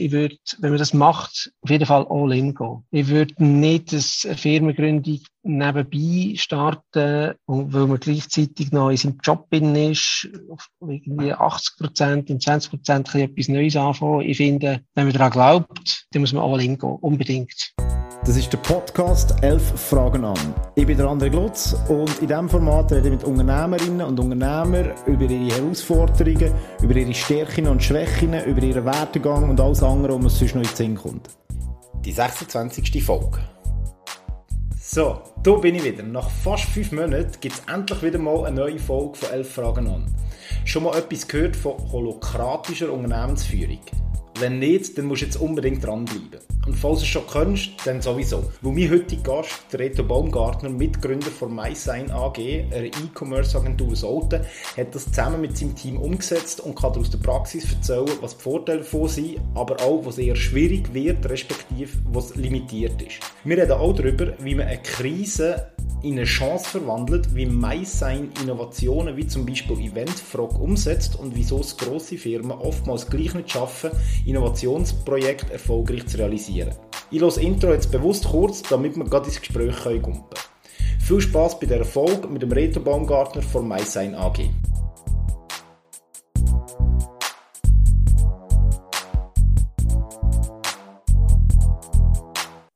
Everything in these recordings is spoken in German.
Ich würde, wenn man das macht, auf jeden Fall all in gehen. Ich würde nicht eine Firmengründung nebenbei starten, weil man gleichzeitig noch in seinem Job bin ist, irgendwie 80 Prozent und 20 Prozent etwas Neues anfangen. Ich finde, wenn man daran glaubt, dann muss man all in gehen. Unbedingt. Das ist der Podcast 11 Fragen an. Ich bin der André Glutz und in diesem Format rede ich mit Unternehmerinnen und Unternehmern über ihre Herausforderungen, über ihre Stärken und Schwächen, über ihren Werdegang und alles andere, was sonst noch in den Sinn kommt. Die 26. Folge. So, da bin ich wieder. Nach fast fünf Monaten gibt es endlich wieder mal eine neue Folge von 11 Fragen an. Schon mal etwas gehört von holokratischer Unternehmensführung? Wenn nicht, dann musst du jetzt unbedingt dranbleiben. Und falls du es schon kennst, dann sowieso. Wo mein heutiger Gast, der Reto Baumgartner, Mitgründer von MySign AG, einer E-Commerce-Agentur Solten, hat das zusammen mit seinem Team umgesetzt und kann aus der Praxis erzählen, was die Vorteile davon sind, aber auch, was eher schwierig wird, respektive was limitiert ist. Wir reden auch darüber, wie man eine Krise in eine Chance verwandelt, wie MySign Innovationen wie zum Beispiel Eventfrog umsetzt und wieso es grosse Firmen oftmals gleich nicht schaffen, Innovationsprojekte erfolgreich zu realisieren. Ich los Intro jetzt bewusst kurz, damit wir gerade ins Gespräch kommen können. Viel Spaß bei der Erfolg mit dem Reto Baumgartner von MySign AG.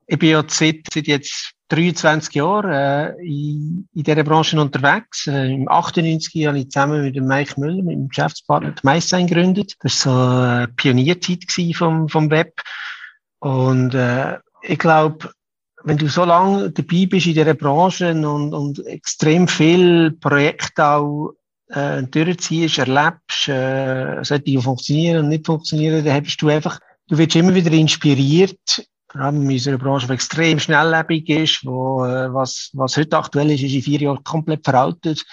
Ich bin ja seit, seit jetzt 23 Jahren äh, in, in dieser Branche unterwegs. Äh, Im 98 habe ich zusammen mit dem Mike Müller, mit dem Geschäftspartner, die MySign gegründet. Das war so eine Pionierzeit vom, vom Web. Und äh, ich glaube, wenn du so lange dabei bist in dieser Branche und, und extrem viel Projekte auch äh, durchziehst, erlebst, äh, sollte funktionieren und nicht funktionieren, dann hast du einfach, du wirst immer wieder inspiriert, allem in unserer Branche, die extrem schnelllebig ist, wo, äh, was, was heute aktuell ist, ist in vier Jahren komplett veraltet.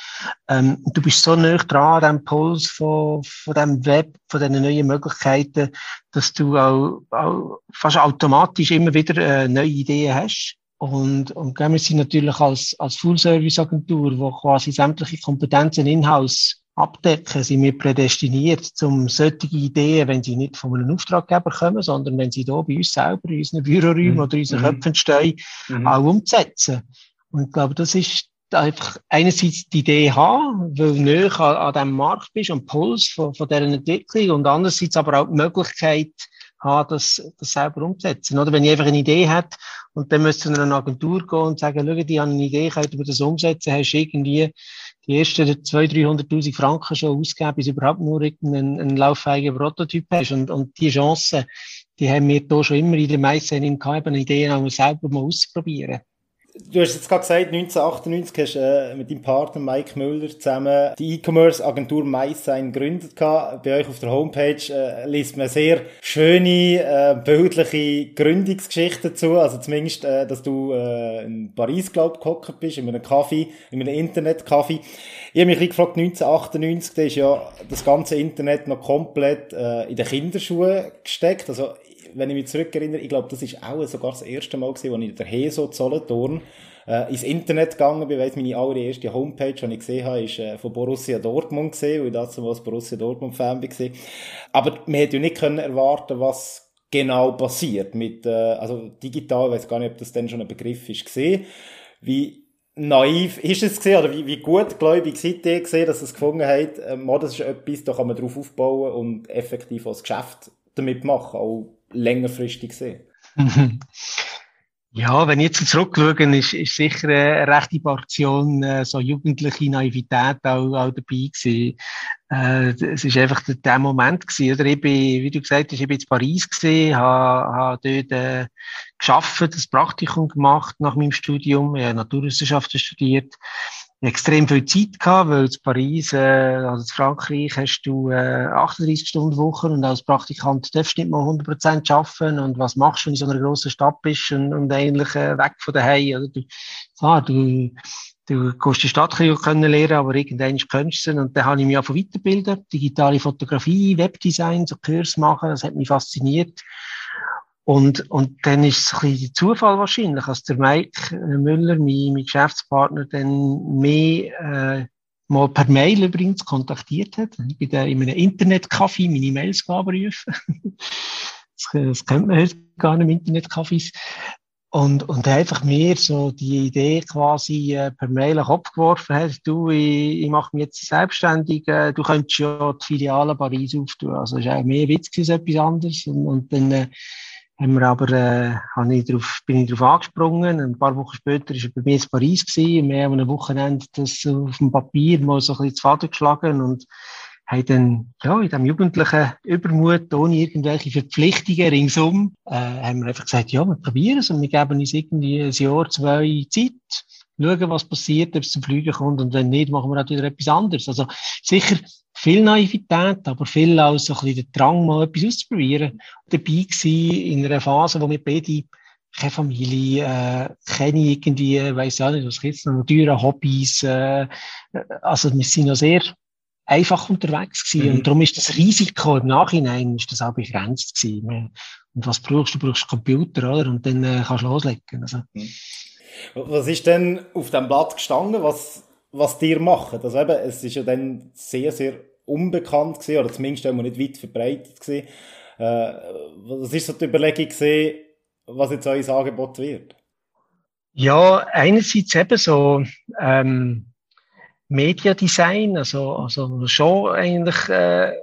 Ähm, du bist so nah dran an dem Puls von, von dem Web, von diesen neuen Möglichkeiten, dass du auch, auch fast automatisch immer wieder äh, neue Ideen hast. Und, und wir sind natürlich als, als Full-Service-Agentur, wo quasi sämtliche Kompetenzen in-house abdecken, sind wir prädestiniert, um solche Ideen, wenn sie nicht von einem Auftraggeber kommen, sondern wenn sie hier bei uns selber, in unseren Büroräumen mhm. oder in unseren mhm. Köpfen stehen, mhm. auch umzusetzen. Und ich glaube, das ist einfach einerseits die Idee haben, weil du näher an, an diesem Markt bist, am Puls von, von dieser Entwicklung und andererseits aber auch die Möglichkeit haben, das, das selber umzusetzen. Oder wenn ich einfach eine Idee habe und dann müsste zu einer Agentur gehen und sagen, schau, die haben eine Idee, könnt ihr das umsetzen, hast du irgendwie die ersten 200.000, 300.000 Franken schon ausgeben, bis überhaupt nur einen, einen lauffähigen Prototyp hast. Und, und die Chancen, die haben wir hier schon immer in den meisten im gehabt, Ideen auch selber mal auszuprobieren. Du hast jetzt gerade gesagt, 1998 hast du äh, mit deinem Partner Mike Müller zusammen die E-Commerce-Agentur MySign gegründet. Gehabt. Bei euch auf der Homepage äh, liest man sehr schöne, äh, bildliche Gründungsgeschichten dazu. Also zumindest, äh, dass du äh, in Paris, glaub gehockt bist, in einem Kaffee, in einem Internet-Kaffee. Ich habe mich gefragt, 1998, da ist ja das ganze Internet noch komplett äh, in den Kinderschuhen gesteckt. Also wenn ich mich zurückerinnere, ich glaube, das ist auch sogar das erste Mal gewesen, als ich in der Heso Solothurn äh, ins Internet gegangen bin, weil meine allererste Homepage, die ich gesehen habe, ist äh, von Borussia Dortmund gesehen, weil ich dazu was Borussia Dortmund Fan war. Aber man hätte ja nicht können erwarten, was genau passiert mit, äh, also digital, ich weiß gar nicht, ob das dann schon ein Begriff ist, gesehen. Wie naiv ist es gesehen oder wie, wie gutgläubig seid ihr gesehen, dass es gefunden hat, äh, das ist etwas, da kann man drauf aufbauen und effektiv als Geschäft damit machen, auch längerfristig sehen. Ja, wenn ich jetzt zurückschaue, ist, ist sicher eine rechte Portion äh, so jugendliche Naivität auch, auch dabei gewesen. Äh, es ist einfach der, der Moment gewesen, oder? Ich bin, wie du gesagt hast, ich bin in Paris gewesen, habe, habe dort äh, geschafft, das Praktikum gemacht nach meinem Studium, ich habe Naturwissenschaften studiert extrem viel Zeit gehabt, weil in Paris, äh, also in Frankreich hast du äh, 38 Stunden Woche und als Praktikant darfst du nicht mal 100% arbeiten und was machst du, wenn du in so einer grossen Stadt bist und, und eigentlich äh, weg von daheim, oder? Du, klar, du, du kannst die Stadt können lernen, aber irgendwann kannst du sie und dann habe ich mich auch weiterbilden, digitale Fotografie, Webdesign, so Kurs machen, das hat mich fasziniert. Und, und dann ist es ein bisschen Zufall wahrscheinlich, dass der Mike äh, Müller, mein, mein Geschäftspartner, dann mehr äh, mal per Mail übrigens kontaktiert hat. Ich bin da in einem Internetcafé meine Mails abrufen. Das, das kennt man heute gar nicht im Internetcafés. Und, und einfach mir so die Idee quasi äh, per Mail den Kopf geworfen hat, du, ich, ich mache mich jetzt selbstständig, äh, du könntest ja die Filiale Paris auftun. Also das war auch mehr Witz als etwas anderes. Und, und dann äh, haben wir aber, äh, habe ich drauf, bin ich darauf angesprungen. Ein paar Wochen später war er bei mir in Paris gewesen. Wir haben am Wochenende das auf dem Papier mal so ein bisschen zu Faden geschlagen und haben dann, ja, in diesem jugendlichen Übermut, ohne irgendwelche Verpflichtungen ringsum, äh, haben wir einfach gesagt, ja, wir probieren es und wir geben uns irgendwie ein Jahr, zwei Zeit, schauen, was passiert, ob es zum Fliegen kommt und wenn nicht, machen wir halt wieder etwas anderes. Also sicher viel Naivität, aber viel auch so ein bisschen der Drang, mal etwas auszuprobieren. Dabei gewesen in einer Phase, wo wir beide keine Familie, äh, keine irgendwie, weiss ja nicht, was gibt's noch, teure Hobbys, äh, also wir sind noch sehr einfach unterwegs gewesen. Mhm. Und darum ist das Risiko im Nachhinein ist das auch begrenzt gewesen. Und was brauchst du? Du brauchst Computer, oder? Und dann äh, kannst du loslegen. Also. Mhm. Was ist denn auf dem Blatt gestanden, was, was dir machen? Also eben, es ist ja dann sehr, sehr unbekannt gewesen, oder zumindest auch nicht weit verbreitet gewesen. Äh, was ist so die Überlegung gewesen, was jetzt euer Angebot wird? Ja, einerseits eben so, ähm, Mediadesign, also, also schon eigentlich äh,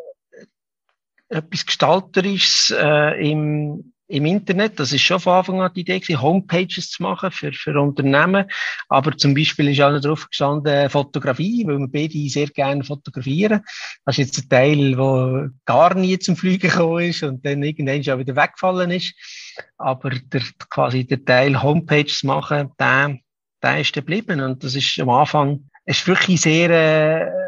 etwas Gestalterisches äh, im, im Internet. Das ist schon von Anfang an die Idee, gewesen, Homepages zu machen für, für Unternehmen. Aber zum Beispiel ist auch noch drauf gestanden Fotografie, weil wir beide sehr gerne fotografieren. Das ist jetzt ein Teil, der gar nie zum Fliegen gekommen ist und dann irgendwann schon wieder weggefallen ist. Aber der, quasi der Teil Homepages machen, der, der ist geblieben. Und das ist am Anfang es war wirklich sehr, äh,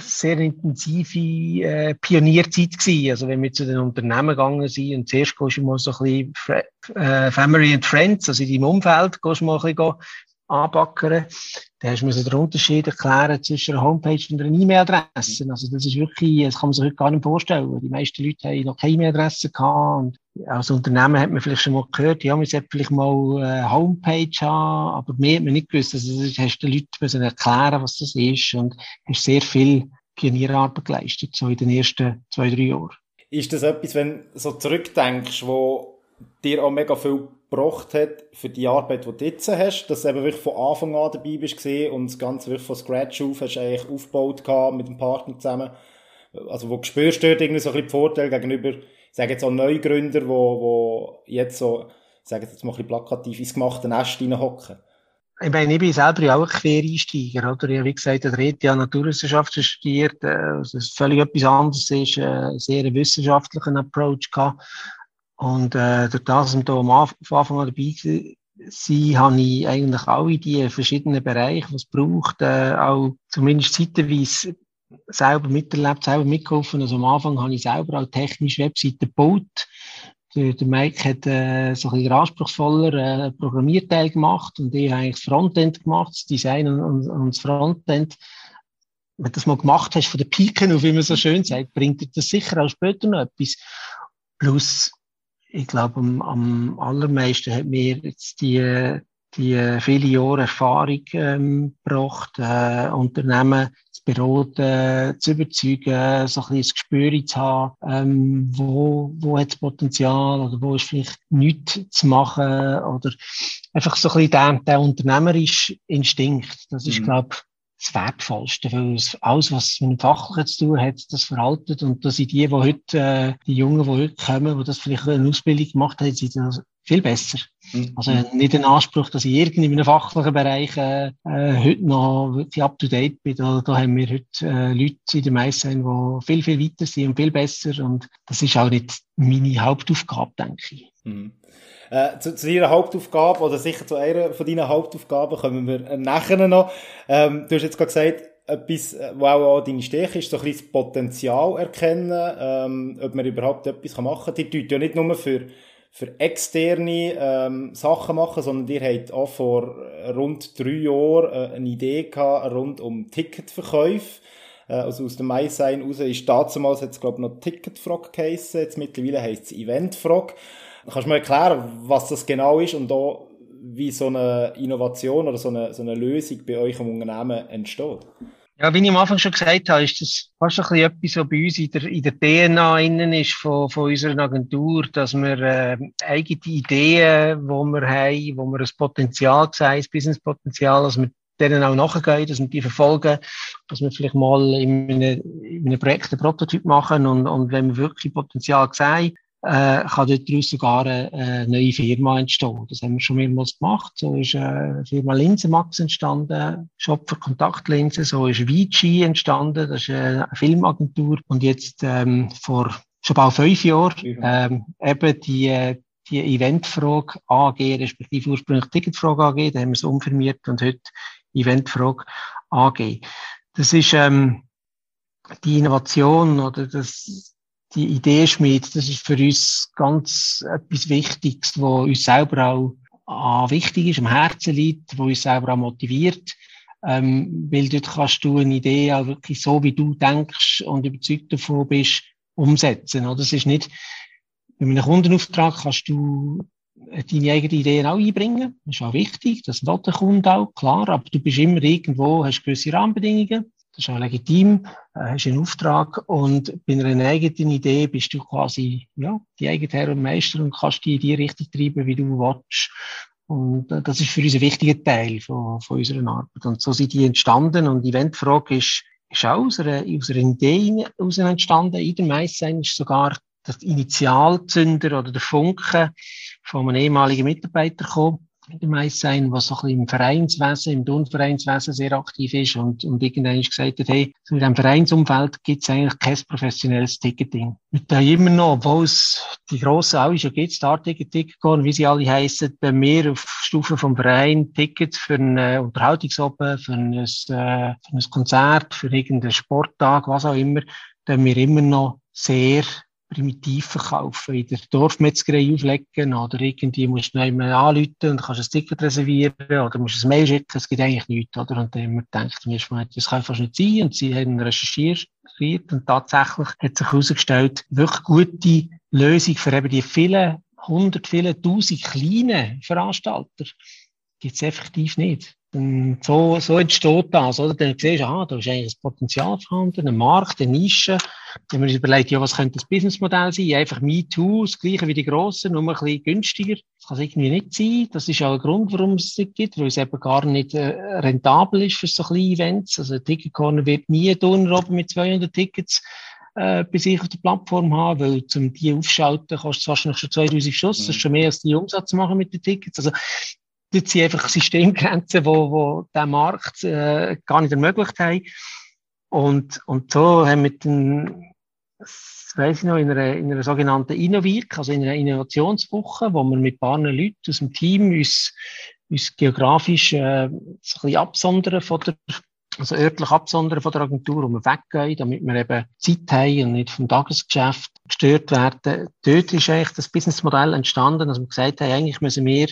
sehr intensive äh, Pionierzeit gewesen. Also wenn wir zu den Unternehmen gegangen sind und zuerst gehst du mal so ein bisschen äh, Family and Friends, also in deinem Umfeld, gehst du mal ein bisschen anbackern. Da hast du den Unterschied erklären zwischen einer Homepage und einer E-Mail-Adresse. Also das ist wirklich, das kann man sich heute gar nicht vorstellen. Die meisten Leute haben noch keine E-Mail-Adresse gehabt. Und als Unternehmen hat man vielleicht schon mal gehört, ja, man sollte vielleicht mal eine Homepage haben, aber mehr hat man nicht gewusst. Also das hast du den Leuten müssen erklären, was das ist und hast sehr viel Pionierarbeit geleistet, so in den ersten zwei, drei Jahren. Ist das etwas, wenn du so zurückdenkst, wo dir auch mega viel gebracht hat für die Arbeit, die du jetzt hast, dass du eben wirklich von Anfang an dabei bist und das Ganze wirklich von Scratch auf hast eigentlich aufgebaut mit dem Partner zusammen. Also, wo spürst du dort irgendwie so ein bisschen die Vorteile gegenüber, ich sage jetzt auch Neugründer, wo, wo jetzt so, ich sage jetzt mal ein bisschen plakativ ins gemachte Nest reinhocken? Ich meine, ich bin selber auch ein Quereinsteiger, oder? Ich habe, wie gesagt, der Rede ja Naturwissenschaften studiert, äh, also es völlig etwas anderes ist, äh, sehr wissenschaftlichen Approach gehabt. Und äh, durch das, dass wir am Anfang dabei waren, habe ich eigentlich alle die verschiedenen Bereiche, was es braucht, äh, auch zumindest zeitweise selber miterlebt, selber mitgeholfen. Also am Anfang habe ich selber auch technisch Webseiten gebaut. Der, der Mike hat äh, so ein bisschen anspruchsvoller äh, Programmierteil gemacht und ich habe eigentlich das Frontend gemacht, das Design und, und, und das Frontend. Wenn du das mal gemacht hast von der Piken auf, wie man so schön sagt, bringt dir das sicher auch später noch etwas. Plus ich glaube, am, am allermeisten hat mir jetzt die, die viele Jahre Erfahrung ähm, gebracht, äh, Unternehmen zu beraten, zu überzeugen, so ein bisschen das Gespür zu haben, ähm, wo, wo hat es Potenzial oder wo ist vielleicht nichts zu machen oder einfach so ein bisschen der, der unternehmerische Instinkt. Das ist, mhm. glaube das Wertvollste, weil alles, was mit dem Fachlichen zu tun hat, das veraltet und dass sind die, die heute, äh, die Jungen, die heute kommen, die das vielleicht eine Ausbildung gemacht haben, sind das viel besser. Mhm. Also nicht den Anspruch, dass ich irgendwie in einem fachlichen Bereich äh, äh, heute noch wirklich up to date bin. Da, da haben wir heute äh, Leute in der Meissen, die viel, viel weiter sind und viel besser und das ist auch nicht meine Hauptaufgabe, denke ich. Mhm. Äh, zu, zu deiner Hauptaufgabe, oder sicher zu einer von deinen Hauptaufgaben, kommen wir nachher noch. Ähm, du hast jetzt gerade gesagt, etwas, äh, wo auch deine Stärke ist, so ein bisschen das Potenzial erkennen, ähm, ob man überhaupt etwas machen kann. Die tut ja nicht nur für, für externe ähm, Sachen machen, sondern ihr habt auch vor rund drei Jahren äh, eine Idee gehabt, rund um Ticketverkäufe. Äh, also aus dem Mai-Sein raus ist damals, es glaube ich noch Ticketfrog geheissen, jetzt mittlerweile heisst es Eventfrog. Kannst du mir erklären, was das genau ist und auch wie so eine Innovation oder so eine, so eine Lösung bei euch im Unternehmen entsteht? Ja, wie ich am Anfang schon gesagt habe, ist das fast ein bisschen etwas, was bei uns in der, in der DNA innen ist von, von unserer Agentur, dass wir äh, eigene Ideen, die wir haben, wo wir ein Potenzial sehen, ein Businesspotenzial, dass wir denen auch nachgehen, dass wir die verfolgen, dass wir vielleicht mal in einem, in einem Projekt einen Prototyp machen und, und wenn wir wirklich Potenzial sehen, äh, kann daraus sogar eine, eine neue Firma entstehen. Das haben wir schon mehrmals gemacht. So ist äh, Firma Linsenmax entstanden, Shop für Kontaktlinsen. So ist Vici entstanden, das ist eine Filmagentur. Und jetzt ähm, vor schon bald fünf Jahren ähm, eben die, die Eventfrage AG, respektive ursprünglich Ticketfrage AG, da haben wir es umfirmiert und heute Eventfrage AG. Das ist ähm, die Innovation oder das die Idee schmiedet, das ist für uns ganz etwas Wichtiges, wo uns selber auch ah, wichtig ist, am Herzen liegt, wo uns selber auch motiviert. Ähm, weil dort kannst du eine Idee auch wirklich so, wie du denkst und überzeugt davon bist, umsetzen. Oder? Das ist nicht, mit einem Kundenauftrag kannst du deine eigenen Ideen auch einbringen. Das ist auch wichtig. Das will der Kunde auch, klar. Aber du bist immer irgendwo, hast gewisse Rahmenbedingungen. Das ist auch legitim, äh, hast einen Auftrag und bei einer eigenen Idee bist du quasi, ja, die eigene Herr und Meister und kannst die in die Richtung treiben, wie du willst. Und äh, das ist für uns ein wichtiger Teil von, von unserer Arbeit. Und so sind die entstanden und die Eventfrage ist, ist auch aus einer, aus einer Idee heraus entstanden. In der Meisten ist sogar der Initialzünder oder der Funke von einem ehemaligen Mitarbeiter gekommen Mais sein, was so ein bisschen im Vereinswesen, im Turnvereinswesen sehr aktiv ist und, und irgendwann gesagt hat, hey, in diesem Vereinsumfeld gibt es eigentlich kein professionelles Ticketing. Und da immer noch, obwohl es die grossen alle schon gibt, Star-Ticket, Ticketcorn, wie sie alle heissen, wenn wir auf Stufe vom Verein Tickets für eine Unterhaltungsoben, für ein, äh, für ein Konzert, für irgendeinen Sporttag, was auch immer, dann wir immer noch sehr primitiv verkaufen, in der Dorfmetzgerei auflegen oder irgendwie musst du jemanden anrufen und kannst ein Ticket reservieren oder musst ein Mail schicken, es gibt eigentlich nichts, oder? Und dann haben wir gedacht, das kann fast nicht sein und sie haben recherchiert und tatsächlich hat sich herausgestellt, wirklich gute Lösung für eben die vielen, hundert, vielen, tausend kleinen Veranstalter gibt es effektiv nicht. Und so, so entsteht das, oder? Dann siehst du, ah, da ist eigentlich ein Potenzial vorhanden, ein Markt, eine Nische. Dann haben wir uns überlegt, ja, was könnte das Businessmodell sein? Einfach MeToo, das gleiche wie die Grossen, nur ein bisschen günstiger. Das kann es irgendwie nicht sein. Das ist auch ein Grund, warum es es gibt, weil es eben gar nicht äh, rentabel ist für so kleine Events. Also, Ticketcorner wird nie Donner oben mit 200 Tickets äh, bei sich auf der Plattform haben, weil zum die aufschalten kostet es wahrscheinlich schon 2000 Schuss. Mhm. Das ist schon mehr als die Umsatz machen mit den Tickets. Also, dort sind einfach Systemgrenzen, wo, wo der Markt äh, gar nicht ermöglicht haben. Und, und so haben wir das weiss ich noch, in einer, in einer sogenannten Innoweek, also in einer Innovationswoche, wo wir mit ein paar Leuten aus dem Team uns, uns geografisch äh, so ein bisschen absondern von der also örtlich absondern von der Agentur, wo wir weggehen, damit wir eben Zeit haben und nicht vom Tagesgeschäft gestört werden. Dort ist eigentlich das Businessmodell entstanden, dass wir gesagt haben, eigentlich müssen wir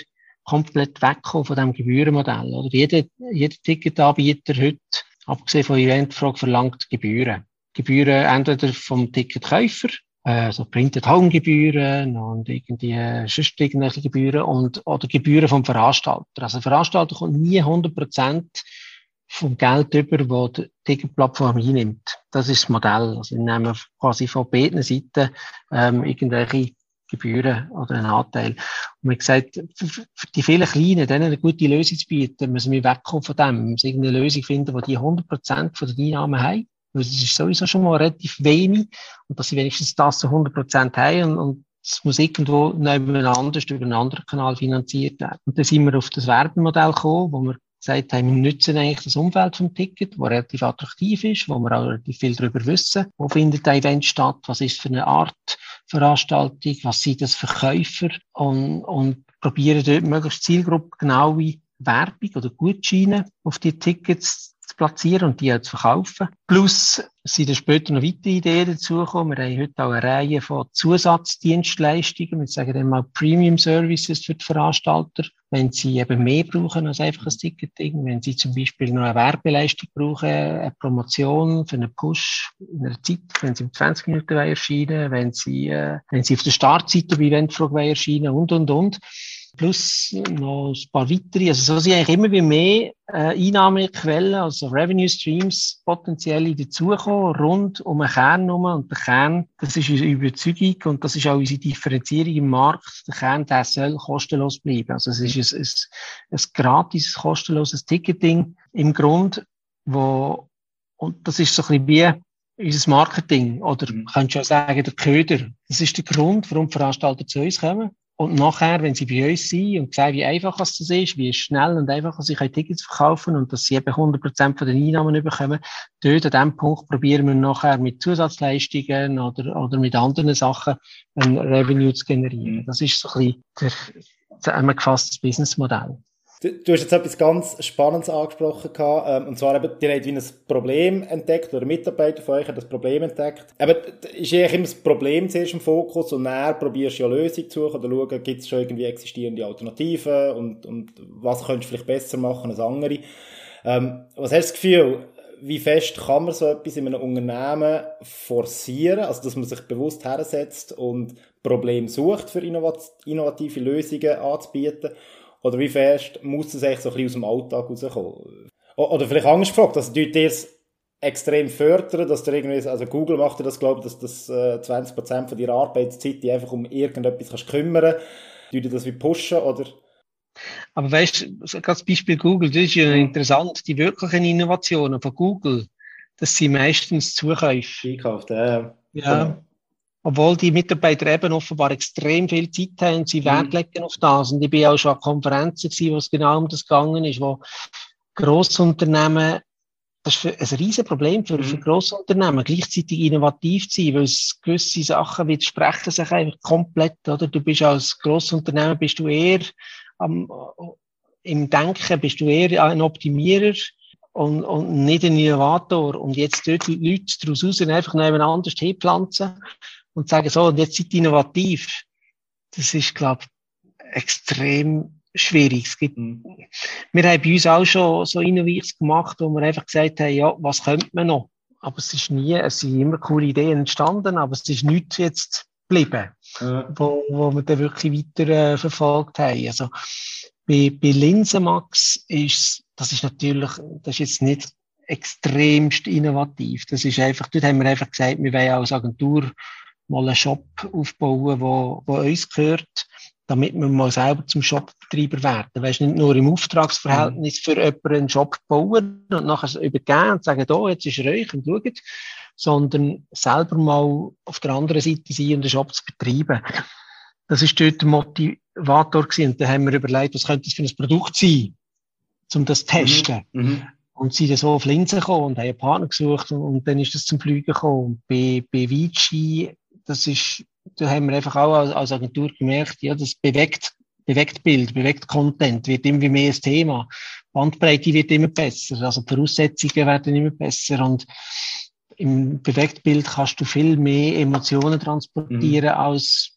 komplett wegkommen von diesem Gebührenmodell. Oder? Jeder, jeder Ticketanbieter heute, abgesehen von Eventfrage, verlangt Gebühren. Gebühren entweder vom Ticketkäufer, also Printed Home Gebühren und irgendwie äh, sonst irgendwelche Gebühren und, oder Gebühren vom Veranstalter. Also der Veranstalter kommt nie 100 Prozent vom Geld über, das die Ticketplattform einnimmt. Das ist das Modell. Also wir nehmen quasi von beiden Seiten ähm, irgendwelche Gebühren oder einen Anteil. Und man gesagt, für die vielen Kleinen, denen eine gute Lösung zu bieten, müssen wir wegkommen von dem. Wir müssen irgendeine Lösung finden, wo die 100% von den Einnahmen haben. Weil das ist sowieso schon mal relativ wenig. Und dass sie wenigstens das zu 100% haben und, und es muss irgendwo nebeneinander über einen anderen Kanal finanziert werden. Und dann sind wir auf das Werbemodell gekommen, wo wir gesagt haben, wir nutzen eigentlich das Umfeld vom Ticket, das relativ attraktiv ist, wo wir auch relativ viel darüber wissen. Wo findet ein Event statt? Was ist für eine Art Veranstaltung? Was sind das für Käufer? Und, und probieren dort möglichst zielgruppengenaue Werbung oder Gutscheine auf die Tickets platzieren und die auch zu verkaufen. Plus sind dann später noch weitere Ideen dazugekommen. Wir haben heute auch eine Reihe von Zusatzdienstleistungen. Wir sagen dann mal Premium Services für die Veranstalter. Wenn sie eben mehr brauchen als einfach ein Ticketing, wenn sie zum Beispiel noch eine Werbeleistung brauchen, eine Promotion für einen Push in einer Zeit, wenn sie in 20 Minuten erscheinen wenn sie, äh, wenn sie auf der Startseite bei Eventfrage erscheinen und, und, und plus noch ein paar weitere. Also so sind eigentlich immer wie mehr äh, Einnahmequellen, also Revenue Streams potenziell dazukommen, rund um den Kern herum. Und der Kern, das ist unsere Überzeugung und das ist auch unsere Differenzierung im Markt. Der Kern, der soll kostenlos bleiben. Also es ist ein, ein, ein gratis, kostenloses Ticketing im Grund, wo, und das ist so ein bisschen wie unser Marketing oder mhm. könntest du auch sagen, der Köder. Das ist der Grund, warum Veranstalter zu uns kommen. Und nachher, wenn sie bei uns sind und sehen, wie einfach das ist, wie schnell und einfach sie Tickets verkaufen und dass sie eben 100% von den Einnahmen bekommen, dort an diesem Punkt probieren wir nachher mit Zusatzleistungen oder, oder mit anderen Sachen ein Revenue zu generieren. Das ist so ein bisschen der zusammengefasste Businessmodell. Du, hast jetzt etwas ganz Spannendes angesprochen gehabt, ähm, und zwar eben, ihr habt wie ein Problem entdeckt, oder Mitarbeiter von euch hat das Problem entdeckt. Aber ist eigentlich immer das Problem zuerst im Fokus und dann probierst du ja Lösung zu suchen oder schauen, gibt es schon irgendwie existierende Alternativen und, und was könntest du vielleicht besser machen als andere. Ähm, was hast du das Gefühl, wie fest kann man so etwas in einem Unternehmen forcieren, also dass man sich bewusst hersetzt und Probleme sucht, für innovative Lösungen anzubieten? Oder wie fest muss es eigentlich so ein bisschen aus dem Alltag rauskommen? Oder vielleicht anders gefragt, also tut ihr es extrem fördern, dass du irgendwie, also Google macht dir das, glaube ich, dass das äh, 20% von deiner Arbeitszeit die einfach um irgendetwas kannst kümmern. Tut ihr das wie pushen, oder? Aber weißt du, das Beispiel Google, das ist ja interessant. Die wirklichen Innovationen von Google, das sind meistens Zukäufe. Einkauft, ja. Ja. Obwohl die Mitarbeiter eben offenbar extrem viel Zeit haben und sie mhm. Wert legen auf das. Und ich bin auch schon an Konferenzen gewesen, wo es genau um das gegangen ist, wo Grossunternehmen, das ist ein riesen Problem für, mhm. für Grossunternehmen, gleichzeitig innovativ zu sein, weil es gewisse Sachen widersprechen sich einfach komplett, oder? Du bist als Grossunternehmen, bist du eher am, im Denken, bist du eher ein Optimierer, und, und nicht ein Innovator. Und jetzt dort die Leute daraus raus einfach nebeneinander hinpflanzen und sagen so, und jetzt seid innovativ. Das ist, glaube ich, extrem schwierig. Es gibt, mhm. wir haben bei uns auch schon so Innovations gemacht, wo wir einfach gesagt haben, ja, was könnte man noch? Aber es ist nie, es sind immer coole Ideen entstanden, aber es ist nichts jetzt geblieben, ja. wo, wo wir dann wirklich weiter äh, verfolgt haben. Also, bei, bei Linsenmax ist, das ist natürlich, das ist jetzt nicht extremst innovativ. Das ist einfach, dort haben wir einfach gesagt, wir wollen als Agentur mal einen Shop aufbauen, wo, wo uns gehört, damit wir mal selber zum Shopbetreiber werden. Weißt nicht nur im Auftragsverhältnis für jemanden einen Shop bauen und nachher übergeben und sagen, da, jetzt ist er euch und schaut, sondern selber mal auf der anderen Seite sein und den Shop zu betreiben. Das ist dort der Motivator gewesen. Und dann haben wir überlegt, was könnte das für ein Produkt sein, um das zu testen. Mhm. Mhm. Und sie sind so auf Linsen gekommen und haben einen Partner gesucht und, und dann ist das zum Fliegen gekommen. Und bei, bei Vici das ist, da haben wir einfach auch als Agentur gemerkt, ja, das bewegt, bewegt Bild, bewegt Content, wird immer mehr ein Thema. Bandbreite wird immer besser, also die Voraussetzungen werden immer besser und im Bewegtbild kannst du viel mehr Emotionen transportieren mhm. als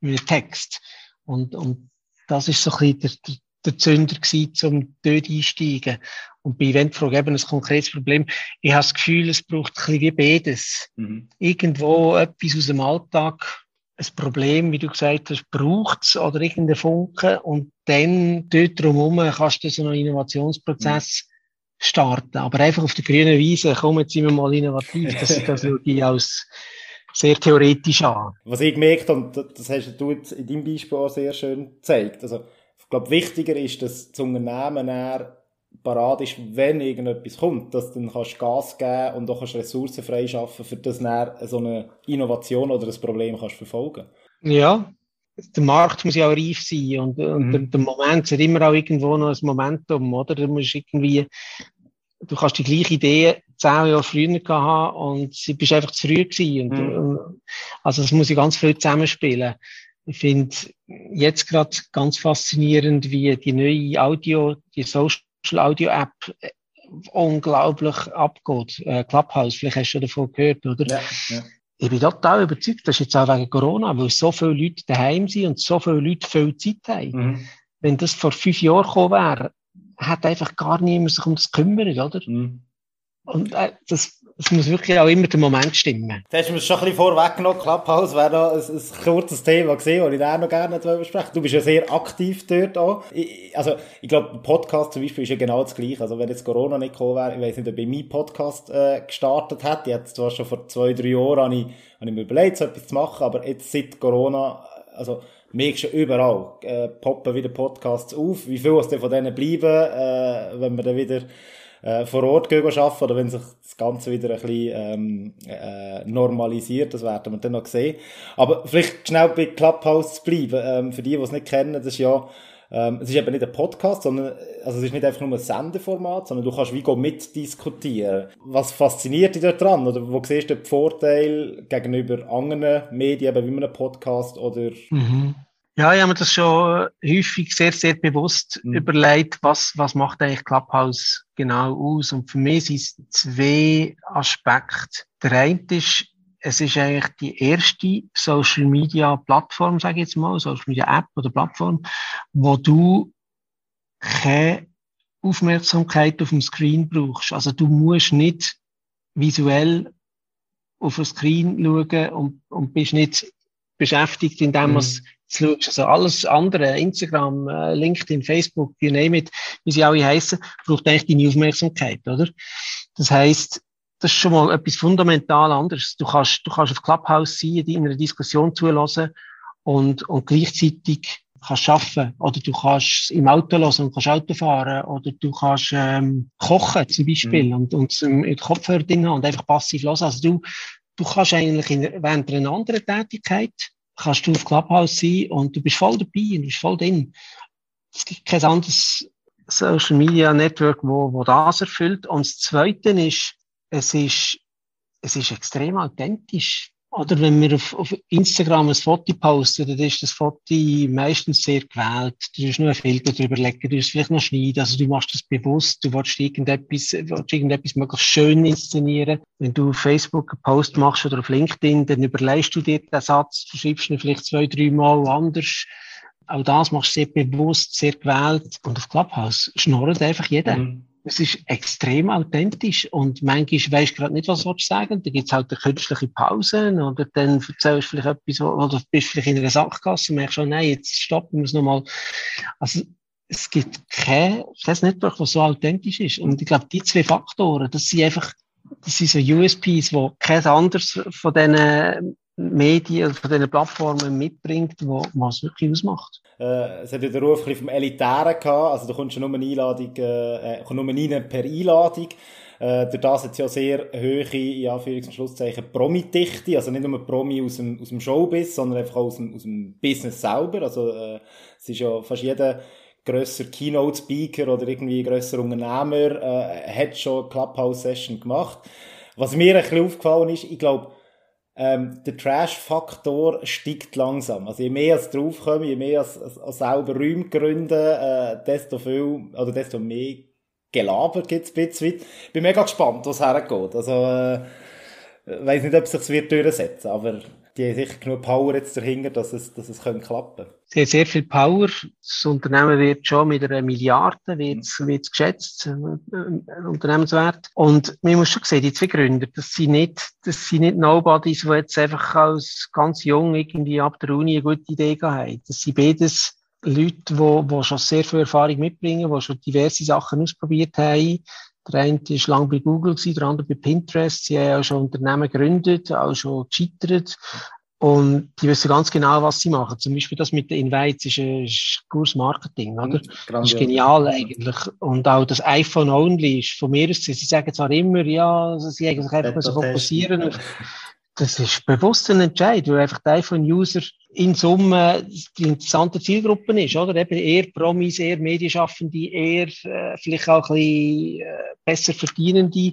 mit Text. Und, und das ist so ein bisschen der, der Zünder gewesen, um dort einsteigen. Und bei Eventfrage eben ein konkretes Problem. Ich habe das Gefühl, es braucht ein bisschen wie beides. Mhm. Irgendwo etwas aus dem Alltag, ein Problem, wie du gesagt hast, braucht es oder irgendein Funken und dann dort drumherum kannst du so einen Innovationsprozess mhm. starten. Aber einfach auf der grünen Wiese, komm, jetzt sind wir mal innovativ. Das, das schaue ich als sehr theoretisch an. Was ich gemerkt habe, und das hast du jetzt in deinem Beispiel auch sehr schön gezeigt. Also, ich glaube, wichtiger ist, dass das Unternehmen parat ist, wenn irgendetwas kommt, dass du dann kannst Gas geben und auch kannst Ressourcen freischaffen, für das dann so eine Innovation oder ein Problem kannst verfolgen. Ja, der Markt muss ja auch reif sein und, und mhm. der, der, Moment hat immer auch irgendwo noch ein Momentum, oder? Du musst irgendwie, du kannst die gleiche Idee zehn Jahre früher haben und sie bist einfach zu früh gewesen. Und, mhm. also das muss ich ganz früh zusammenspielen. Ich finde jetzt gerade ganz faszinierend, wie die neue Audio, die Social Audio App äh, unglaublich abgeht. Äh, Clubhouse, vielleicht hast du davon gehört, oder? Ja, ja. Ich bin total überzeugt, das ist jetzt auch wegen Corona, weil so viele Leute daheim sind und so viele Leute viel Zeit haben. Mhm. Wenn das vor fünf Jahren gekommen wäre, hat einfach gar niemand sich um das kümmert, oder? Mhm. Und äh, das, es muss wirklich auch immer der Moment stimmen. Das hast du mir schon ein bisschen vorweggenommen. Clubhouse wäre noch ein, ein kurzes Thema gesehen, das ich da noch gerne besprechen Du bist ja sehr aktiv dort auch. Ich, also, ich glaube, Podcast zum Beispiel ist ja genau das Gleiche. Also, wenn jetzt Corona nicht gekommen wäre, ich weiß nicht, ob ich meinen Podcast äh, gestartet hätte. Jetzt zwar schon vor zwei, drei Jahren habe ich, habe ich mir überlegt, so etwas zu machen, aber jetzt seit Corona, also, merkst du überall, äh, poppen wieder Podcasts auf. Wie viel aus von denen bleiben, äh, wenn wir dann wieder äh, vor Ort gehen arbeiten oder wenn sich das Ganze wieder ein bisschen ähm, äh, normalisiert, das werden wir dann noch sehen. Aber vielleicht schnell bei Clubhouse zu bleiben, ähm, für die, die es nicht kennen, das ist ja ähm, es ist eben nicht ein Podcast, sondern also es ist nicht einfach nur ein Sendeformat, sondern du kannst wie mitdiskutieren. Was fasziniert dich daran? Oder wo siehst du den Vorteil gegenüber anderen Medien, eben wie einem Podcast oder mhm. Ja, ich habe mir das schon häufig sehr, sehr bewusst mhm. überlegt, was, was macht eigentlich Clubhouse genau aus. Und für mich sind es zwei Aspekte. Der eine ist, es ist eigentlich die erste Social Media Plattform, sage ich jetzt mal, Social Media App oder Plattform, wo du keine Aufmerksamkeit auf dem Screen brauchst. Also du musst nicht visuell auf den Screen schauen und, und bist nicht beschäftigt, indem mhm. was schaust. Also alles andere, Instagram, äh, LinkedIn, Facebook, you name it, wie sie alle heißen, braucht eigentlich deine Aufmerksamkeit, oder? Das heißt, das ist schon mal etwas fundamental anderes. Du kannst, du kannst auf Clubhouse sein, in einer Diskussion zulassen und, und gleichzeitig kannst arbeiten oder du kannst im Auto hören und kannst Auto fahren oder du kannst ähm, kochen zum Beispiel mhm. und, und zum Kopfhörer drin haben und einfach passiv hören. Also du, du kannst eigentlich in, während einer anderen Tätigkeit kannst du auf Clubhouse sein und du bist voll dabei und bist voll drin. Es gibt kein anderes Social Media Network, wo, wo das erfüllt. Und das Zweite ist, es ist, es ist extrem authentisch. Oder wenn wir auf, auf Instagram ein Foto posten, dann ist das Foto meistens sehr gewählt. Du musst nur ein Filter drüber legen, du musst vielleicht noch schneiden. Also du machst das bewusst, du willst irgendetwas, willst irgendetwas möglichst schön inszenieren. Wenn du auf Facebook einen Post machst oder auf LinkedIn, dann überlegst du dir den Satz, du schreibst ihn vielleicht zwei, drei Mal anders. Auch das machst du sehr bewusst, sehr gewählt. Und auf Clubhouse schnurrt einfach jeder. Mhm. Es ist extrem authentisch und manchmal weisst du gerade nicht, was du sagen Da gibt's halt eine künstliche Pause oder dann erzählst du vielleicht etwas, oder bist vielleicht in einer Sackgasse und merkst schon, nein, jetzt stoppen wir es nochmal. Also, es gibt kein, kein Network, das so authentisch ist. Und ich glaube, die zwei Faktoren, das sind einfach, das sind so USPs, die kein anderes von diesen Medien, von diesen Plattformen mitbringt, wo, was wirklich ausmacht. Äh, es hat ja den Ruf vom Elitären gehabt, also du kommst ja nur eine Einladung, äh, kommst nur rein per Einladung. Äh, durch das hat es ja sehr hohe, in Anführungs- und Schlusszeichen, Promi-Dichte, also nicht nur Promi aus dem, aus dem Showbiz, sondern einfach auch aus dem, aus dem Business selber. Also äh, es ist ja fast jeder grösser Keynote-Speaker oder irgendwie grösser Unternehmer äh, hat schon Clubhouse-Session gemacht. Was mir ein bisschen aufgefallen ist, ich glaube, ähm, der Trash-Faktor steigt langsam. Also je mehr es draufkommen, je mehr es, selber Räume gründen, äh, desto viel, oder desto mehr Gelaber gibt es ein bisschen. Bin mega gespannt, was hergeht. Also, äh, weiß nicht, ob es sich wird durchsetzen, aber die haben sicher genug Power jetzt dahinter, dass es, dass es können klappen Sie haben sehr viel Power. Das Unternehmen wird schon mit einer Milliarde wird's, mhm. wird's geschätzt, äh, Unternehmenswert. Und man muss schon sehen, die zwei Gründer, das sind nicht, das sind nicht Nobodies, die jetzt einfach als ganz jung irgendwie ab der Uni eine gute Idee haben. Das sind beides Leute, die, die schon sehr viel Erfahrung mitbringen, die schon diverse Sachen ausprobiert haben. Der eine war lange bei Google, der andere bei Pinterest. Sie haben auch schon Unternehmen gegründet, auch schon gescheitert. Und die wissen ganz genau, was sie machen. Zum Beispiel das mit den Invites ist, ein gutes Marketing, oder? Das ist genial eigentlich. Und auch das iPhone Only ist von mir aus, sie sagen zwar immer, ja, sie eigentlich einfach so fokussieren das ist bewusst ein Entscheid, weil einfach der iPhone-User in Summe die interessante Zielgruppe ist, oder? Eben eher Promis, eher Medienschaffende, eher äh, vielleicht auch ein bisschen äh, besser Verdienende.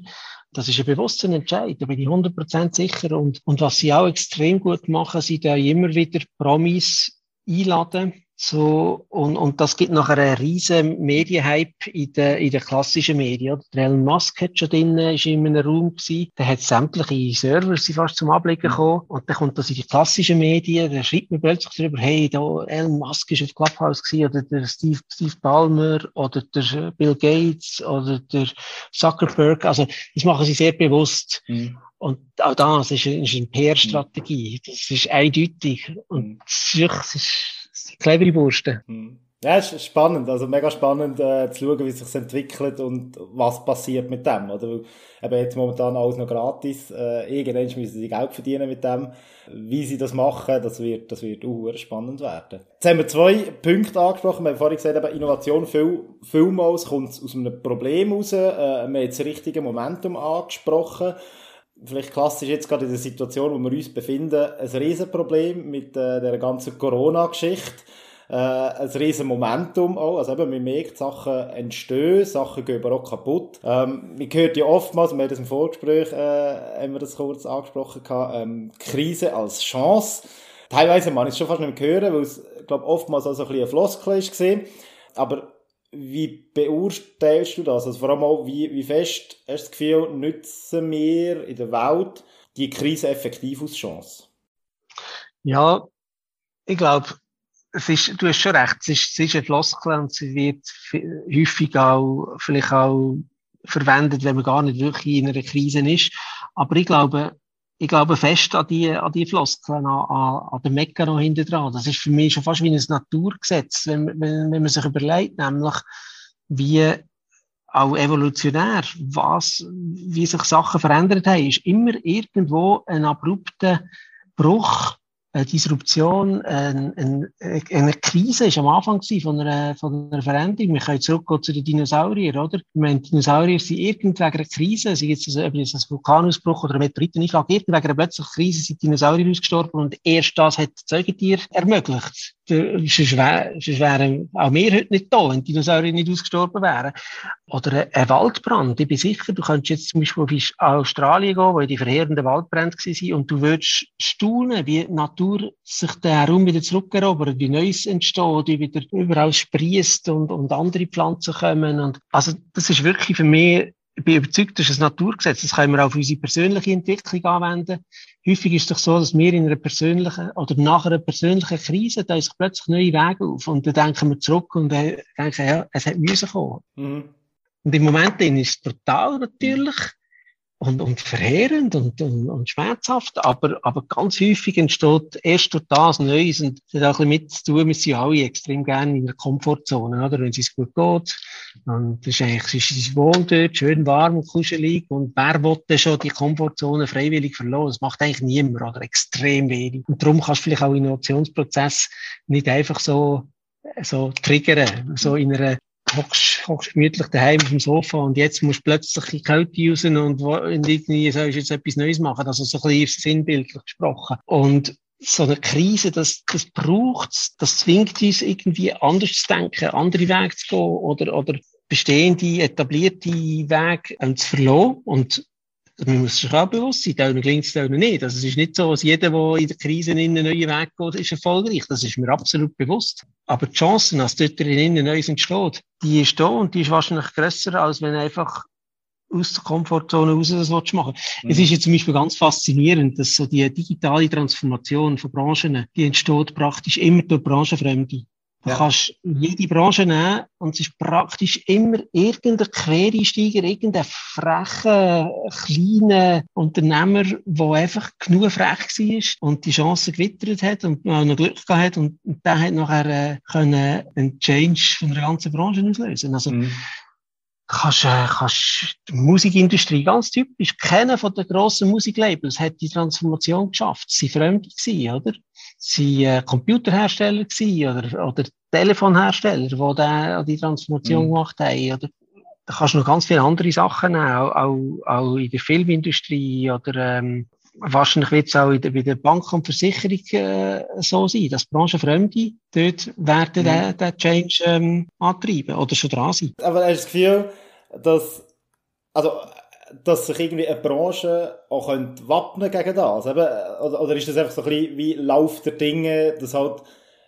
Das ist ein bewusster Entscheid, da bin ich 100% sicher. Und, und was sie auch extrem gut machen, sie da immer wieder Promis einladen, So, und, und das gibt nachher einen riesen Medienhype in den, in den klassischen Medien. Der Elon Musk hat schon drin, ist in einem Raum gewesen. Der hat sämtliche Server sind fast zum Ablicken mhm. gekommen. Und dann kommt das in die klassischen Medien. Da schreibt man plötzlich darüber, hey, da Elon Musk ist auf Clubhouse gewesen, oder der Steve, Steve Ballmer, oder der Bill Gates, oder der Zuckerberg. Also, das machen sie sehr bewusst. Mhm. Und auch das ist, ist eine PR-Strategie. Das ist eindeutig. Und mhm. das ist, das ist clevere Bursten. Hm. Ja, es ist spannend, also mega spannend äh, zu schauen, wie sich das entwickelt und was passiert mit dem, oder? Weil eben jetzt momentan alles noch gratis, äh, irgendwann müssen sie Geld verdienen mit dem. Wie sie das machen, das wird, das wird auch spannend werden. Jetzt haben wir zwei Punkte angesprochen. Wir haben vorhin gesagt, eben Innovation viel, vielmals kommt aus einem Problem raus. Äh, wir haben jetzt das richtige Momentum angesprochen vielleicht klassisch jetzt gerade in der Situation, wo wir uns befinden, ein Riesenproblem mit äh, der ganzen Corona-Geschichte. Äh, ein riesen Momentum auch. Also eben, man merkt, Sachen entstehen, Sachen gehen aber auch kaputt. Ähm, man hört ja oftmals, wir haben das im Vorgespräch, äh, haben wir das kurz angesprochen, gehabt, ähm, Krise als Chance. Teilweise man es schon fast nicht mehr hören, weil es, glaube oftmals auch so ein bisschen ein Floskel ist gesehen. Aber wie beurteilst du das? Also vor allem auch, wie, wie fest hast du das Gefühl, nutzen wir in der Welt die Krise effektiv als Chance? Ja, ich glaube, es ist, du hast schon recht, es ist, es ist eine Floskel und sie wird häufig auch, vielleicht auch verwendet, wenn man gar nicht wirklich in einer Krise ist. Aber ich glaube, ich glaube fest an die, an die Floskeln, an, an, an den Mechanismus hinten dran. Das ist für mich schon fast wie ein Naturgesetz, wenn, wenn, wenn man sich überlegt, nämlich, wie auch evolutionär, was, wie sich Sachen verändert haben, ist immer irgendwo ein abrupter Bruch eine Disruption, eine, eine, eine Krise ist am Anfang von einer, von einer Veränderung. Wir können zurückgehen zu den Dinosauriern, oder? Ich meine, Dinosaurier sind irgend wegen einer Krise, sei jetzt ein, ein Vulkanausbruch oder ein Meteoriteneinschlag, irgend wegen einer plötzlichen Krise sind Dinosaurier ausgestorben und erst das hat Zeugetier ermöglicht. Sonst wären auch wir heute nicht da, wenn Dinosaurier nicht ausgestorben wären. Oder ein Waldbrand. Ich bin sicher, du könntest jetzt zum Beispiel auf Australien gehen, wo die verheerenden Waldbrände waren, und du würdest staunen, wie die Natur sich den Raum wieder zurückerobert, wie Neues entsteht, wie wieder überall sprießt und, und andere Pflanzen kommen. Und, also, das ist wirklich für mich ich bin überzeugt, das ist ein Naturgesetz. Das können wir auch auf unsere persönliche Entwicklung anwenden. Häufig ist es doch so, dass wir in einer persönlichen oder nach einer persönlichen Krise, da ist plötzlich neue Wege auf. Und dann denken wir zurück und denken, ja, es hat müssen kommen. Mhm. Und im Moment ist es total natürlich und, und verheerend und, und, und schmerzhaft, aber, aber ganz häufig entsteht erst durch das Neues und das hat auch ein bisschen mit zu tun, wir sind alle extrem gerne in der Komfortzone, oder? Wenn es gut geht, dann ist eigentlich, ist es wohl dort, schön warm und kuschelig und wer will schon die Komfortzone freiwillig verloren? Das macht eigentlich niemand, oder? Extrem wenig. Und darum kannst du vielleicht auch Innovationsprozess nicht einfach so, so triggern, so in einer hockst, hockst gemütlich daheim auf dem Sofa und jetzt musst du plötzlich in Kälte raus und, und irgendwie sollst du jetzt etwas Neues machen. Also so ein bisschen sinnbildlich gesprochen. Und so eine Krise, das, das braucht das zwingt uns irgendwie anders zu denken, andere Wege zu gehen oder, oder bestehende, etablierte Wege ähm, zu verlassen. Und man muss sich auch bewusst sein, da gelingt es nicht. Also es ist nicht so, dass jeder, der in der Krise in einen neuen Weg geht, ist erfolgreich. Das ist mir absolut bewusst. Aber die Chancen, dass dort drinnen Neues entsteht, die ist da und die ist wahrscheinlich grösser, als wenn einfach aus der Komfortzone raus das machen mhm. Es ist jetzt zum Beispiel ganz faszinierend, dass so die digitale Transformation von Branchen, die entsteht praktisch immer durch Branchenfremde. Du ja. kannst jede Branche nehmen und es ist praktisch immer irgendein Quereinsteiger, irgendein frecher, kleiner Unternehmer, der einfach genug frech war und die Chance gewittert hat und noch Glück gehabt hat und, und der hat nachher äh, können einen Change von der ganzen Branche auslösen. Also, mhm. kannst, äh, kannst die Musikindustrie ganz typisch, keiner von den grossen Musiklabels hat die Transformation geschafft. Sie fremd gewesen, oder? Sie äh, Computerhersteller gewesen oder, oder Telefonhersteller, die da die Transformation mhm. gemacht haben. Oder, da kannst du noch ganz viele andere Sachen nehmen, auch, auch, auch in der Filmindustrie oder ähm, wahrscheinlich wird es auch in der, bei der Bank und Versicherung äh, so sein, dass Branchenfremde dort werden mhm. den, den Change ähm, antreiben oder schon dran sein. Aber hast du das Gefühl, dass also dass sich irgendwie eine Branche auch könnte wappnen gegen das? Eben, oder, oder ist das einfach so ein bisschen wie Lauf der Dinge, dass halt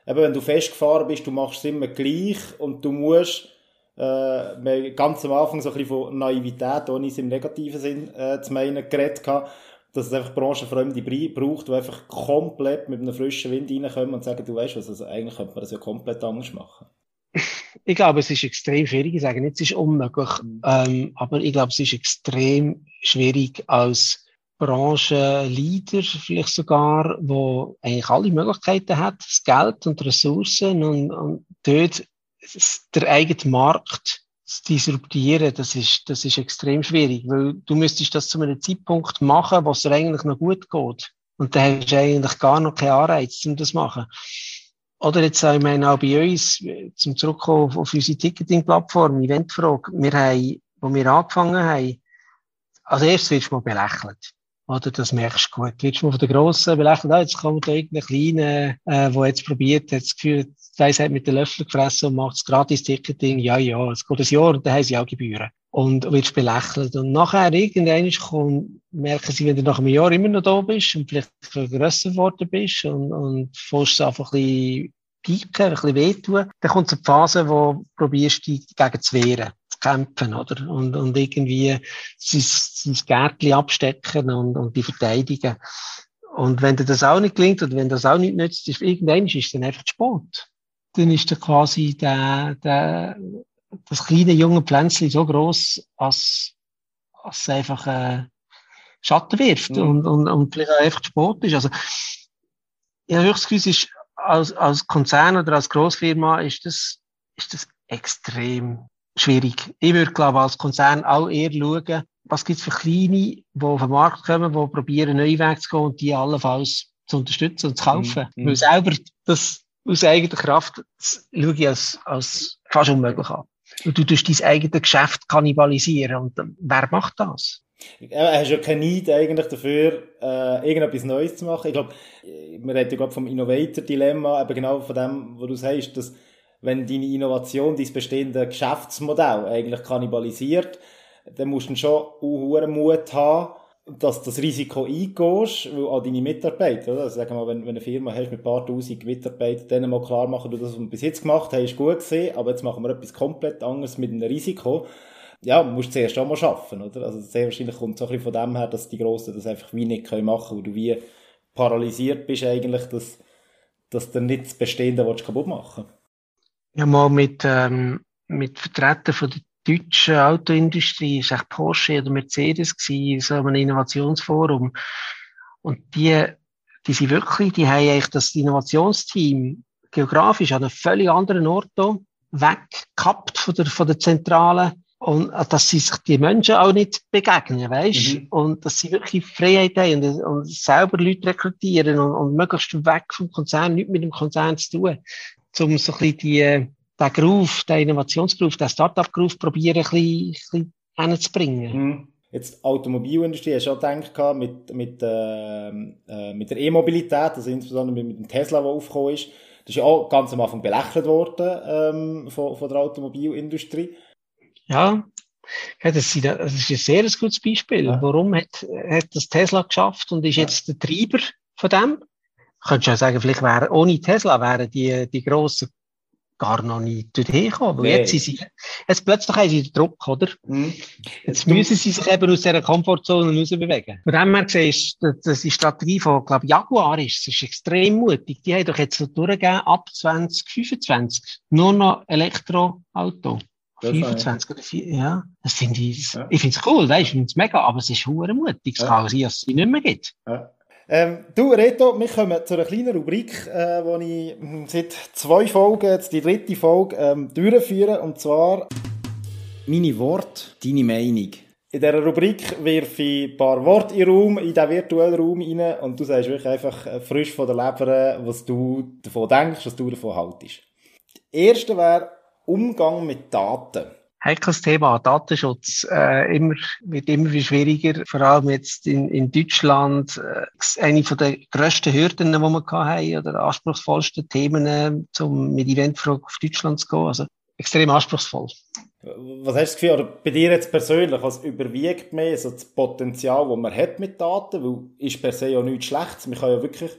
eben, wenn du festgefahren bist, du machst es immer gleich und du musst äh, ganz am Anfang so ein bisschen von Naivität, ohne es im negativen Sinn äh, zu meinen, geredet gehabt, dass es einfach Branchenfremde braucht, die einfach komplett mit einem frischen Wind reinkommen und sagen, du weißt was, also eigentlich könnte man das ja komplett anders machen. Ich glaube, es ist extrem schwierig. Ich sage nicht, es ist unmöglich. Mhm. Ähm, aber ich glaube, es ist extrem schwierig als Branchenleader vielleicht sogar, wo eigentlich alle Möglichkeiten hat, das Geld und Ressourcen und, und dort der eigene Markt zu disruptieren, das ist, das ist extrem schwierig, weil du müsstest das zu einem Zeitpunkt machen, wo es dir eigentlich noch gut geht. Und dann hast du eigentlich gar noch keinen Anreiz, um das zu machen. Oder jetzt, ich meine, auch bei uns, zum Zurückkommen auf unsere Ticketing-Plattform, Eventfrage, wir haben, wo wir angefangen haben, als erstes wirst du mal belächelt. Oder das merkst du gut. Wirst du mal von der Grossen belächelt, ah, jetzt kommt da irgendein Kleiner, äh, der jetzt probiert, hat das Gefühl, der hat mit den Löffel gefressen und macht das Gratis-Ticketing. Ja, ja, es geht ein Jahr und dann haben sie auch Gebühren. Und wirst belächelt. Und nachher, irgendwann kommt, merken sie, wenn du nach einem Jahr immer noch da bist und vielleicht grösser geworden bist und, und fährst einfach ein bisschen pieken, ein bisschen wehtun, dann kommt so eine Phase, wo du probierst, dich dagegen zu wehren kämpfen, oder? Und, und irgendwie sein, sein Gärtchen abstecken und, und die verteidigen. Und wenn dir das auch nicht gelingt oder wenn das auch nicht nützt, ist irgendwann ist es dann einfach zu spät. Dann ist dann quasi der, der, das kleine junge Pflänzchen so groß, als, als es einfach äh, Schatten wirft mhm. und, und, und vielleicht auch einfach spät ist. Also, ich habe das Gefühl, ist, als, als Konzern oder als Grossfirma ist das, ist das extrem schwierig. Ich würde, glaube als Konzern auch eher schauen, was gibt es für Kleine, die auf den Markt kommen, die probieren, neue Wege zu gehen und die allenfalls zu unterstützen und zu kaufen. Mm, Weil selber das aus eigener Kraft das schaue ich als, als fast unmöglich an. Und du tust dein eigenes Geschäft kannibalisieren. Und wer macht das? Er hast ja keinen Need eigentlich dafür, äh, irgendetwas Neues zu machen. Ich glaube, man redet ja gerade vom Innovator-Dilemma, eben genau von dem, wo du sagst, dass wenn deine Innovation dein bestehende Geschäftsmodell eigentlich kannibalisiert, dann musst du schon hohen Mut haben, dass das Risiko eingehst, weil auch deine Mitarbeiter, oder? Also sagen wir mal, wenn, wenn eine Firma hast mit ein paar tausend Mitarbeitern, denen mal klar machen, du das, was wir bis jetzt gemacht hast, ist gut gesehen, aber jetzt machen wir etwas komplett anderes mit einem Risiko. Ja, musst du zuerst mal schaffen, oder? Also sehr wahrscheinlich kommt es auch ein bisschen von dem her, dass die Grossen das einfach wie nicht können machen, weil du wie paralysiert bist eigentlich, dass, dass du nicht das Bestehende kaputt machen willst ja mal mit, ähm, mit Vertretern von der deutschen Autoindustrie, ist echt Porsche oder Mercedes gewesen, so einem Innovationsforum. Und die, die sind wirklich, die haben eigentlich das Innovationsteam geografisch an einem völlig anderen Ort da, weggekappt von der, von der Zentrale. Und äh, dass sie sich die Menschen auch nicht begegnen, weißt? Mhm. Und dass sie wirklich Freiheit haben und, und selber Leute rekrutieren und, und möglichst weg vom Konzern, nichts mit dem Konzern zu tun um so ein bisschen die, den Groove, den Innovationsgroove, den Startup-Groove probieren, ein bisschen, ein bisschen hinzubringen. Mhm. Jetzt Automobilindustrie, hast du auch gedacht, mit, mit, äh, äh, mit der E-Mobilität, also insbesondere mit dem Tesla, der aufgekommen ist, das ist ja auch ganz am Anfang belächelt worden ähm, von, von der Automobilindustrie. Ja, ja das, ist, das ist ein sehr gutes Beispiel. Ja. Warum hat, hat das Tesla geschafft und ist jetzt der Treiber von dem? könntest ja sagen, vielleicht wären, ohne Tesla wären die, die grossen gar noch nicht dorthin gekommen. Weil nee. jetzt, sind sie, jetzt plötzlich haben sie den Druck, oder? Mhm. Jetzt müssen sie sich eben aus dieser Komfortzone raus bewegen. Von dem her gesehen ist, dass die Strategie von, glaube Jaguar ist, das ist extrem mutig. Die haben doch jetzt so durchgegeben, ab 2025 nur noch Elektroauto. 25 oder 4, ja. Das finde ich, ja. ich finde es cool, weißt, ich finde es mega, aber es ist hure mutig. Es ja. kann sein, dass es sie nicht mehr gibt. Ja. Ähm, du, Reto, wir kommen zu einer kleinen Rubrik, äh, wo ich hm, seit zwei Folgen, jetzt die dritte Folge, ähm, durchführe. Und zwar meine Worte, deine Meinung. In dieser Rubrik wirf ich ein paar Worte in den Raum, in diesen virtuellen Raum rein und du sagst wirklich einfach äh, frisch von der Leber, was du davon denkst, was du davon haltest. Das erste wäre Umgang mit Daten heikles Thema. Datenschutz äh, immer, wird immer schwieriger, vor allem jetzt in, in Deutschland. Äh, eine von der grössten Hürden, die wir haben, oder anspruchsvollsten Themen, äh, um mit Eventfrage auf Deutschland zu gehen. Also extrem anspruchsvoll. Was hast du das Gefühl, oder bei dir jetzt persönlich, was überwiegt mehr so das Potenzial, das man hat mit Daten? Weil ist per se ja nichts Schlechtes. Man kann ja wirklich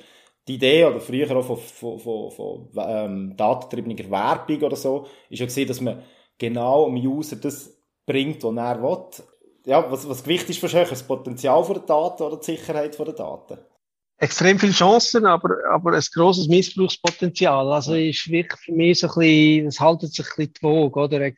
die Idee, oder früher auch von, von, von, von ähm, datentriebener Werbung oder so, ist ja gesehen, dass man genau am User das bringt, was er will. Ja, was, was wichtig ist für euch, das Potenzial der Daten oder die Sicherheit der Daten? extrem viele Chancen, aber, aber ein grosses Missbrauchspotenzial. Also ist wirklich für mich so ein bisschen, das haltet sich ein bisschen die Waage, oder?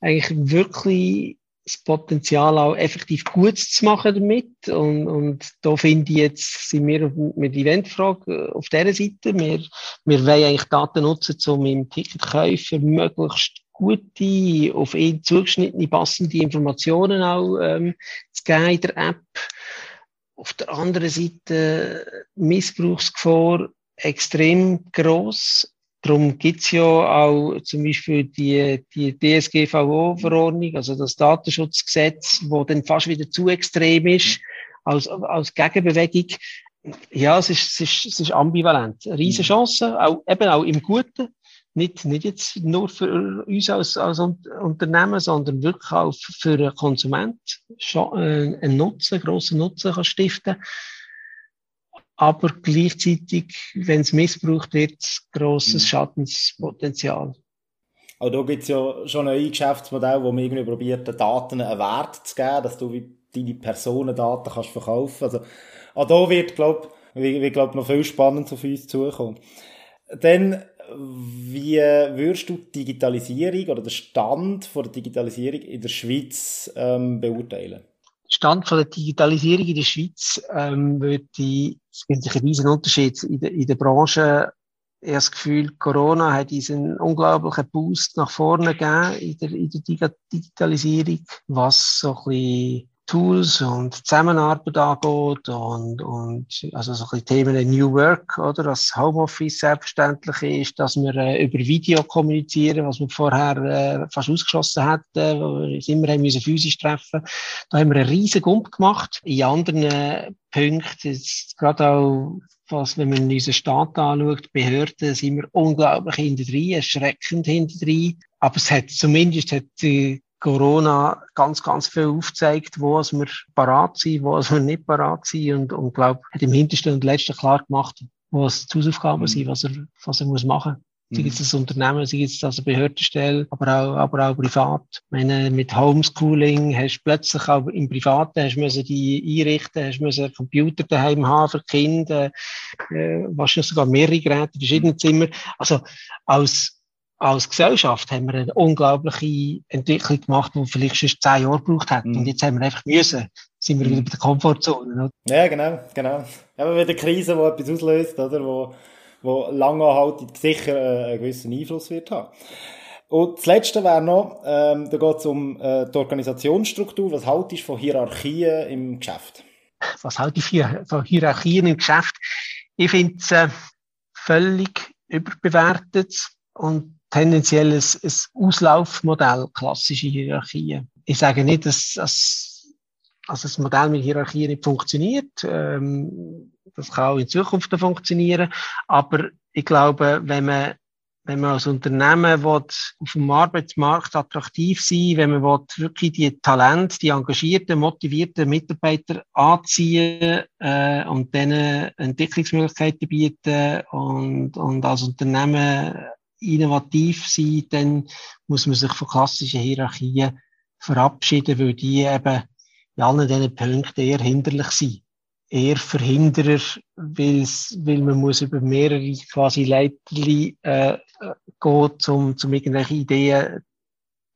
Eigentlich wirklich das Potenzial auch effektiv gut zu machen damit. Und, und da finde ich jetzt, sind wir mit Eventfrage äh, auf dieser Seite. Wir, wir wollen eigentlich Daten nutzen, um im Ticketkäufer möglichst gute, auf ihn zugeschnittene, passende Informationen auch ähm, zu geben in der App auf der anderen Seite Missbrauchsgefahr extrem groß. Darum gibt's ja auch zum Beispiel die, die DSGVO-Verordnung, also das Datenschutzgesetz, wo dann fast wieder zu extrem ist als, als Gegenbewegung. Ja, es ist, es ist, es ist ambivalent. Eine riesige Chance, auch, eben auch im Guten nicht, nicht jetzt nur für uns als, als Unternehmen, sondern wirklich auch für den Konsument schon äh, einen Nutzen, grossen Nutzen kann stiften. Aber gleichzeitig, wenn es missbraucht wird, grosses mhm. Schadenspotenzial. Auch da gibt es ja schon ein Geschäftsmodell, wo man irgendwie probiert, den Daten einen Wert zu geben, dass du wie deine Personendaten kannst verkaufen. Also, auch da wird, glaube ich, glaub, noch viel Spannendes auf uns zukommen. Dann wie würdest du die Digitalisierung oder den Stand von der Digitalisierung in der Schweiz ähm, beurteilen? Stand von der Digitalisierung in der Schweiz ähm, würde ich, es gibt einen riesen Unterschied in der, in der Branche. Ich das Gefühl, Corona hat diesen unglaublichen Boost nach vorne gegeben in der, in der Digitalisierung, was so ein bisschen Tools und Zusammenarbeit angeht und, und also so ein Themen New Work, oder? Dass Homeoffice selbstverständlich ist, dass wir äh, über Video kommunizieren, was wir vorher äh, fast ausgeschlossen hätten, wo wir uns immer haben müssen physisch treffen. Da haben wir einen riesen Gump gemacht. In anderen äh, Punkten, jetzt gerade auch was, wenn man unseren Staat anschaut, Behörden, sind wir unglaublich hinter erschreckend hinter. Aber es hat zumindest hat die Corona ganz, ganz viel aufzeigt, wo es wir parat sind, wo es wir nicht parat sind und, und glaube, hat im hintersten und letzten klar gemacht, wo es die Hausaufgaben mhm. sind, was er, was er muss machen. Mhm. Sei es das Unternehmen, sei es also Behördenstelle, aber auch, aber auch privat. Ich meine, mit Homeschooling hast du plötzlich auch im Privaten, hast du die einrichten, hast du einen Computer daheim haben für Kinder, äh, wahrscheinlich sogar mehrere Geräte, verschiedene Zimmer. Also, als, als Gesellschaft haben wir eine unglaubliche Entwicklung gemacht, die vielleicht schon zehn Jahre gebraucht hat. Mhm. Und jetzt haben wir einfach müssen, sind wir mhm. wieder bei der Komfortzone. Oder? Ja, genau, genau. Aber wieder eine Krise, die etwas auslöst, oder? Wo, wo langanhaltend sicher äh, einen gewissen Einfluss wird haben. Und das Letzte wäre noch, ähm, da geht es um äh, die Organisationsstruktur. Was haltest du von Hierarchien im Geschäft? Was halte ich von Hierarchien im Geschäft? Ich finde es äh, völlig überbewertet und tendenziell ein, ein Auslaufmodell, klassische Hierarchien. Ich sage nicht, dass, dass also das Modell mit Hierarchien nicht funktioniert. Ähm, das kann auch in Zukunft funktionieren. Aber ich glaube, wenn man wenn man als Unternehmen will, auf dem Arbeitsmarkt attraktiv sein wenn man will, wirklich die Talente, die engagierten, motivierten Mitarbeiter anziehen äh, und denen Entwicklungsmöglichkeiten bieten und, und als Unternehmen innovativ sein, dann muss man sich von klassischen Hierarchien verabschieden, weil die eben in allen diesen Punkten eher hinderlich sind. Eher Verhinderer, weil man muss über mehrere quasi Leiterli äh, gehen, um, um irgendwelche Ideen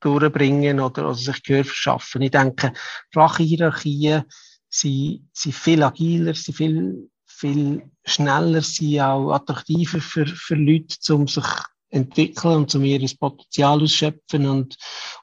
durchbringen oder, oder sich Gehör verschaffen. Ich denke, flache Hierarchien sind, sind viel agiler, sind viel, viel schneller, sind auch attraktiver für, für Leute, um sich entwickeln und zum ihr Potenzial ausschöpfen und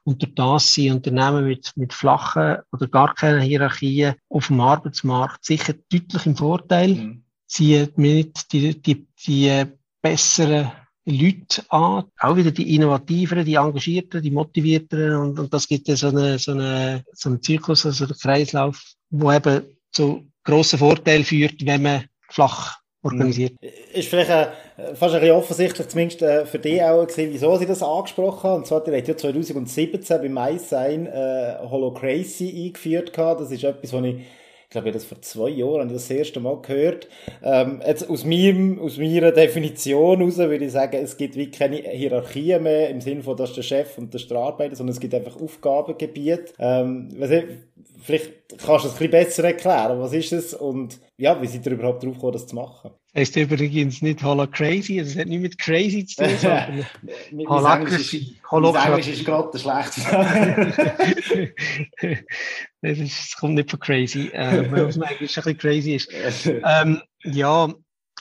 unter das sie Unternehmen mit, mit flachen oder gar keinen Hierarchien auf dem Arbeitsmarkt sicher deutlich im Vorteil. Mhm. Sie mit die, die, die besseren Leute an, auch wieder die innovativeren, die engagierten, die motivierteren und, und das gibt ja so, eine, so, eine, so einen Zyklus, also der Kreislauf, wo eben zu grossen Vorteil führt, wenn man flach organisiert. Ist vielleicht äh, fast ein bisschen offensichtlich, zumindest äh, für dich auch, gewesen, wieso sie das angesprochen haben. Und zwar, die hat ja 2017 beim MySign äh, Holocracy eingeführt gehabt. Das ist etwas, was ich glaube, ich das vor zwei Jahren habe ich das, erste Mal gehört. Ähm, jetzt aus, meinem, aus meiner Definition heraus würde ich sagen, es gibt wie keine Hierarchie mehr im Sinne von, das ist der Chef und der Arbeiter, sondern es gibt einfach Aufgabengebiete. Ähm, vielleicht kannst du es ein bisschen besser erklären. Was ist es und ja, wie seid ihr überhaupt drauf gekommen, das zu machen? Heißt übrigens nicht Holo Crazy, also es hat nichts mit Crazy zu tun, sondern Holacracy. Holacracy ist gerade schlecht. das, ist, das kommt nicht von Crazy, äh, weil es eigentlich ein bisschen crazy ist. Ähm, ja,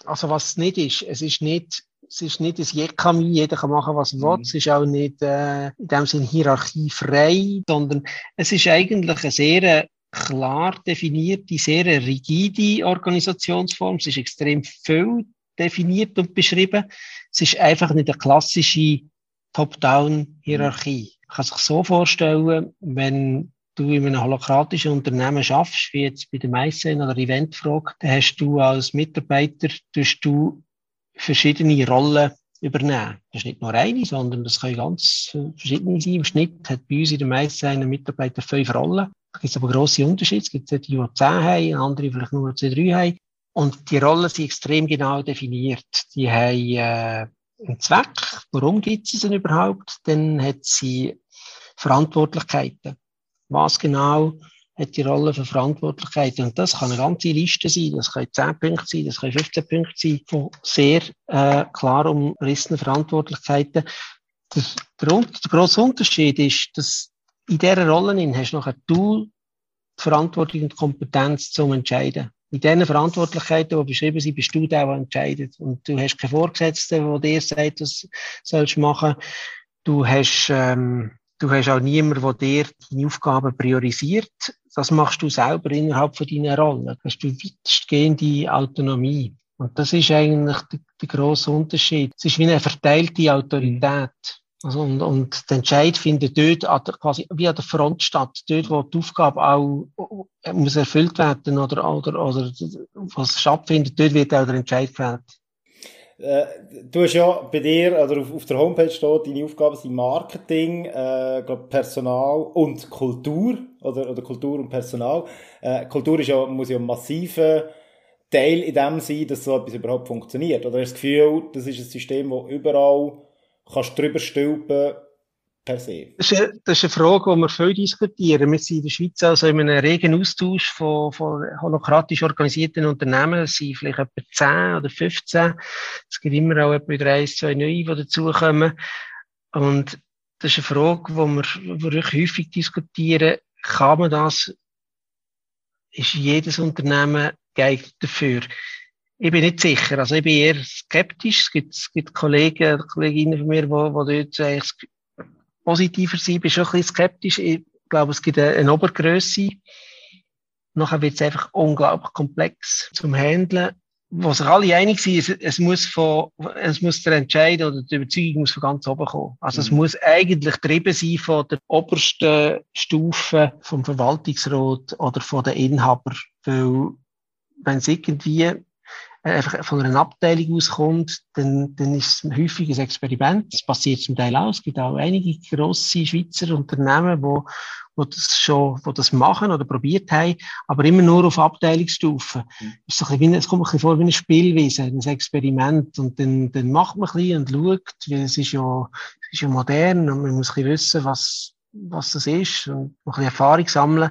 also was es nicht ist, es ist nicht es ist nicht ein Jekami, jeder kann machen, was er will. Mhm. Es ist auch nicht äh, in dem Sinne hierarchiefrei, sondern es ist eigentlich eine sehr klar definierte, sehr rigide Organisationsform. Es ist extrem viel definiert und beschrieben. Es ist einfach nicht eine klassische Top-Down-Hierarchie. Man kann sich so vorstellen, wenn du in einem holokratischen Unternehmen schaffst, wie jetzt bei der Meissen oder Eventfrage, dann hast du als Mitarbeiter, du verschiedene Rollen übernehmen. Das ist nicht nur eine, sondern das können ganz verschiedene sein. Im Schnitt hat bei uns in der Meissen ein Mitarbeiter fünf Rollen. Gibt aber grosse Unterschiede. Es gibt die, die zehn haben, andere vielleicht nur zwei, drei haben. Und die Rollen sind extrem genau definiert. Die haben äh, einen Zweck. Warum gibt es sie überhaupt? Dann hat sie Verantwortlichkeiten. Was genau hat die Rolle für Verantwortlichkeiten? Und das kann eine ganze Liste sein. Das können 10 Punkte sein, das können 15 Punkte sein, von sehr äh, klar umrissenen Verantwortlichkeiten. Der, der, der grosse Unterschied ist, dass in dieser Rolle hast du nachher du die Verantwortung und die Kompetenz zum Entscheiden. In diesen Verantwortlichkeiten, die beschrieben sind, bist du der, der entscheidet. Und du hast keinen Vorgesetzten, der dir sagt, was sollst du machen. Du hast, ähm, du hast auch niemanden, der dir deine Aufgaben priorisiert. Das machst du selber innerhalb von deiner Rolle. Da hast du weitestgehende Autonomie. Und das ist eigentlich der, der grosse Unterschied. Es ist wie eine verteilte Autorität. Also und, und der Entscheid findet dort quasi wie an der Front statt, dort, wo die Aufgabe auch muss erfüllt werden oder, oder, oder was stattfindet, dort wird auch der Entscheid gefällt. Äh, du hast ja bei dir, oder auf, auf der Homepage steht, deine Aufgaben sind Marketing, äh, glaub Personal und Kultur, oder, oder Kultur und Personal. Äh, Kultur ist ja, muss ja ein massiver Teil in dem sein, dass so etwas überhaupt funktioniert. Oder hast du das Gefühl, das ist ein System, das überall kannst drüber stülpen per se? Das ist, das ist eine Frage, die wir viel diskutieren. Wir sind in der Schweiz also in einem regen Austausch von, von holokratisch organisierten Unternehmen. Es sind vielleicht etwa 10 oder 15. Es gibt immer auch etwa wieder ein, zwei neue, die dazukommen. Und das ist eine Frage, die wir, die häufig diskutieren. Kann man das, ist jedes Unternehmen geeignet dafür? Ich bin nicht sicher. Also ich bin eher skeptisch. Es gibt, es gibt Kollegen, Kolleginnen von mir, die, die dort eigentlich positiver sind. Ich bin schon ein bisschen skeptisch. Ich glaube, es gibt eine, eine Obergröße. Nachher wird es einfach unglaublich komplex zum Handeln. Wo sich alle einig sind, es, es muss von, es muss der Entscheid oder die Überzeugung muss von ganz oben kommen. Also mhm. es muss eigentlich getrieben sein von der obersten Stufe vom Verwaltungsrat oder von den Inhaber. Weil, wenn es irgendwie einfach von einer Abteilung auskommt, dann, dann ist es ein Experiment. Das passiert zum Teil auch. Es gibt auch einige grosse Schweizer Unternehmen, wo, wo das schon, wo das machen oder probiert haben, aber immer nur auf Abteilungsstufe. Mhm. Ist so ein bisschen, es kommt ein bisschen vor wie ein Spielwesen, ein Experiment. Und dann, dann macht man ein bisschen und schaut, weil es ist ja, es ist ja modern und man muss ein bisschen wissen, was, was das ist und ein bisschen Erfahrung sammeln.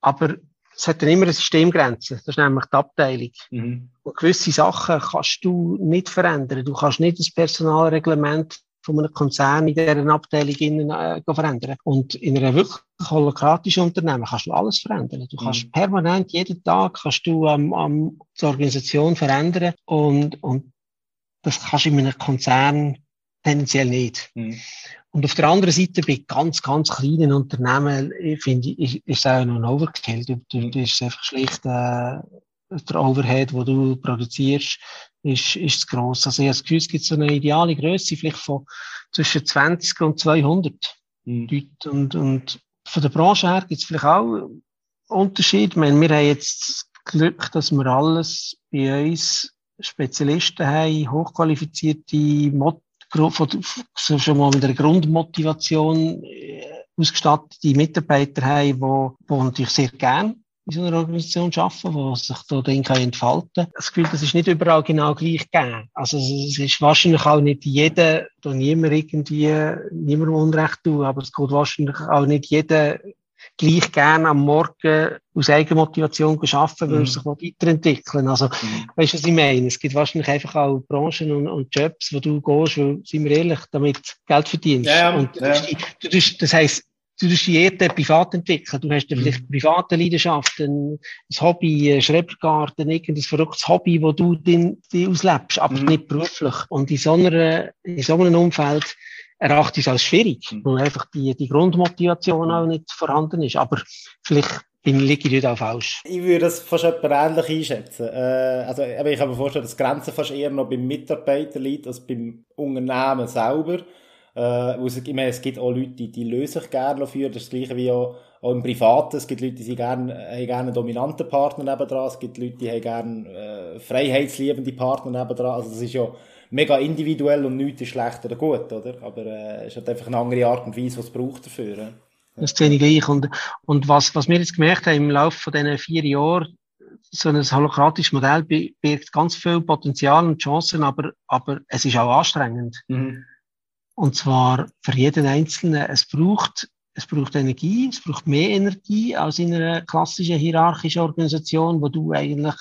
Aber es hat dann immer eine Systemgrenze. Das ist nämlich die Abteilung. Mhm. Und gewisse Sachen kannst du nicht verändern. Du kannst nicht das Personalreglement von einem Konzern in dieser Abteilung innen, äh, verändern. Und in einem wirklich holokratischen Unternehmen kannst du alles verändern. Du kannst mhm. permanent, jeden Tag kannst du ähm, ähm, die Organisation verändern und, und das kannst du in einem Konzern tendenziell nicht. Mhm. Und auf der anderen Seite bei ganz, ganz kleinen Unternehmen, finde ich, ist es auch noch ein Overkill. Du, du, du ist einfach schlicht, äh, der Overhead, wo du produzierst, ist, ist zu gross. Also ich habe das Gefühl, es gibt so eine ideale Größe, vielleicht von zwischen 20 und 200 mhm. Leute. Und, und von der Branche her gibt es vielleicht auch Unterschiede. Ich meine, wir haben jetzt das Glück, dass wir alles bei uns Spezialisten haben, hochqualifizierte Mod von, schon mal mit einer Grundmotivation äh, ausgestattete Mitarbeiter haben, die, die natürlich sehr gern in so einer Organisation arbeiten, wo sich da dann kann entfalten kann. Das Gefühl, das ist nicht überall genau gleich gegeben. Also es ist wahrscheinlich auch nicht jeder, da niemand irgendwie, niemandem Unrecht tun, aber es geht wahrscheinlich auch nicht jeder gleich gerne am Morgen aus Eigenmotivation arbeiten, weil mhm. sich weiterentwickeln Also, mhm. weißt du, was ich meine? Es gibt wahrscheinlich einfach auch Branchen und, und Jobs, wo du gehst, weil, sind wir ehrlich, damit Geld verdienst. Ja, und ja. Du, du, das heisst, du tust dich eher privat entwickeln. Du hast vielleicht mhm. private Leidenschaften, ein Hobby, ein Schrebergarten, irgendein verrücktes Hobby, wo du den auslebst, aber mhm. nicht beruflich. Und in so, einer, in so einem Umfeld erachte ich es als schwierig, mhm. weil einfach die, die Grundmotivation auch nicht vorhanden ist. Aber vielleicht bin, liege ich dort auch falsch. Ich würde das fast etwas ähnlich einschätzen. Äh, also, ich kann mir vorstellen, dass die Grenze fast eher noch beim Mitarbeiter liegt als beim Unternehmen selber. Äh, es, ich meine, es gibt auch Leute, die, die lösen sich gerne dafür. Das ist das Gleiche wie auch, auch im Privaten. Es gibt Leute, die gerne, haben gerne einen dominanten Partner nebendran. Es gibt Leute, die haben gerne äh, freiheitsliebende Partner nebendran. Also das ist ja mega individuell und nichts ist schlecht oder gut, oder? Aber äh, es hat einfach eine andere Art und Weise, was es braucht dafür. Ja? Das sehe ich gleich. Und, und was, was wir jetzt gemerkt haben im Laufe von diesen vier Jahren, so ein holokratisches Modell birgt ganz viel Potenzial und Chancen, aber, aber es ist auch anstrengend. Mhm. Und zwar für jeden Einzelnen. Es braucht, es braucht Energie, es braucht mehr Energie als in einer klassischen hierarchischen Organisation, wo du eigentlich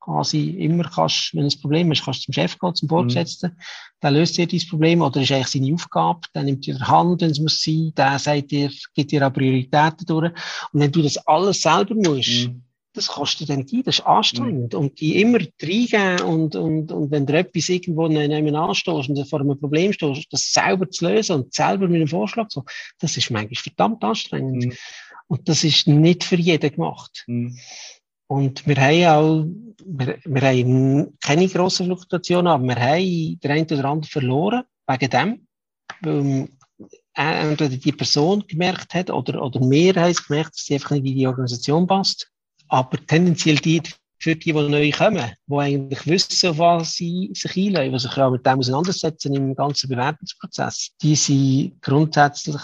quasi immer kannst, wenn ein Problem hast, kannst du zum Chef gehen, zum Vorgesetzten, mhm. der löst dir dieses Problem oder ist eigentlich seine Aufgabe, der nimmt dir Hand, wenn es muss sein, der sagt dir, gibt dir auch Prioritäten durch. Und wenn du das alles selber musst, mhm das kostet Energie, das ist anstrengend. Mhm. Und die immer reingeben und, und, und wenn du etwas irgendwo nehmen anstoßt und vor einem Problem stehst, das selber zu lösen und selber mit einem Vorschlag so, das ist manchmal verdammt anstrengend. Mhm. Und das ist nicht für jeden gemacht. Und wir haben auch, wir, wir haben keine grossen Fluktuationen, aber wir haben den einen oder anderen verloren, wegen dem. Weil entweder die Person gemerkt hat oder, oder mehr haben gemerkt, dass sie einfach nicht in die Organisation passt. Aber tendenziell die, für die, die neu kommen, die eigentlich wissen, was sie sich einlegen, die sich auch mit dem auseinandersetzen im ganzen Bewerbungsprozess, die sind grundsätzlich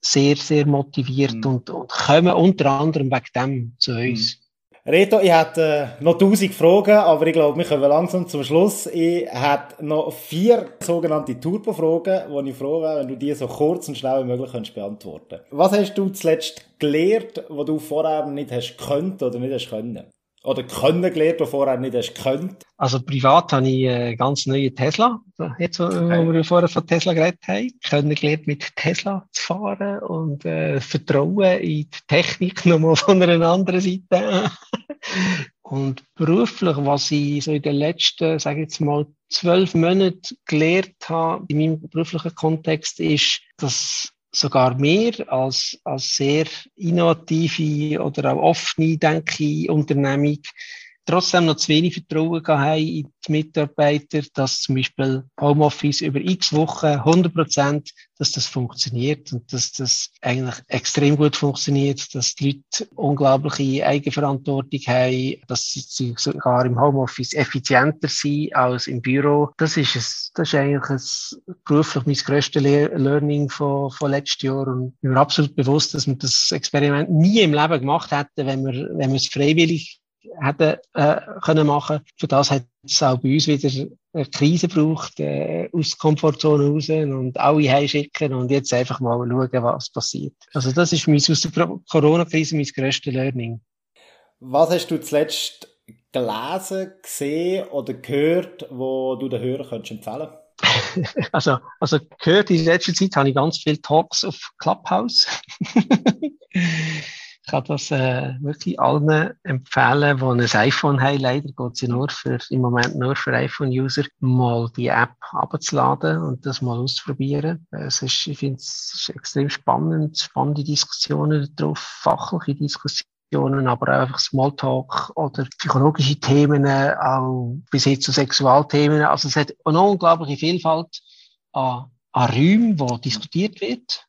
sehr, sehr motiviert mhm. und, und kommen unter anderem wegen dem zu uns. Mhm. Reto, ich hätte äh, noch tausend Fragen, aber ich glaube, wir kommen langsam zum Schluss. Ich hätte noch vier sogenannte Turbo-Fragen, wo ich froh wäre, wenn du die so kurz und schnell wie möglich könntest beantworten Was hast du zuletzt gelernt, was du vorher nicht hast könnt oder nicht hast können? Oder können gelernt, was vorher nicht hast könnt? Also privat habe ich einen ganz neuen Tesla. Jetzt, okay. wo wir vorher von Tesla geredet haben. Können gelernt, mit Tesla zu fahren und äh, Vertrauen in die Technik nochmal von einer anderen Seite. und beruflich, was ich so in den letzten, sage ich jetzt mal, zwölf Monaten gelernt habe, in meinem beruflichen Kontext, ist, dass sogar mehr als, als sehr innovative oder auch offene, denke ich, Unternehmung trotzdem noch zu wenig Vertrauen haben in die Mitarbeiter, dass zum Beispiel Homeoffice über x Wochen 100 Prozent, dass das funktioniert und dass das eigentlich extrem gut funktioniert, dass die Leute unglaubliche Eigenverantwortung haben, dass sie sogar im Homeoffice effizienter sind als im Büro. Das ist es, das ist eigentlich ein, beruflich mein grösstes Learning von, von letztem Jahr und ich bin mir absolut bewusst, dass wir das Experiment nie im Leben gemacht hätten, wenn wir, wenn wir es freiwillig hätten äh, können machen. Für das hat es auch bei uns wieder eine Krise gebraucht, äh, aus der Komfortzone raus und alle heimschicken und jetzt einfach mal schauen, was passiert. Also das ist mein, aus der Corona-Krise mein grösstes Learning. Was hast du zuletzt gelesen, gesehen oder gehört, wo du den Hörern könntest empfehlen also, also gehört in letzter Zeit habe ich ganz viele Talks auf Clubhouse. Ich kann das äh, wirklich allen empfehlen, die ein iPhone haben. Leider geht ja nur für, im Moment nur für iPhone-User, mal die App abzuladen und das mal auszuprobieren. Es ist, ich finde es extrem spannend, spannende Diskussionen darauf, fachliche Diskussionen aber auch einfach Smalltalk oder psychologische Themen, auch bis hin zu Sexualthemen. Also es hat eine unglaubliche Vielfalt an, an Räumen, wo diskutiert wird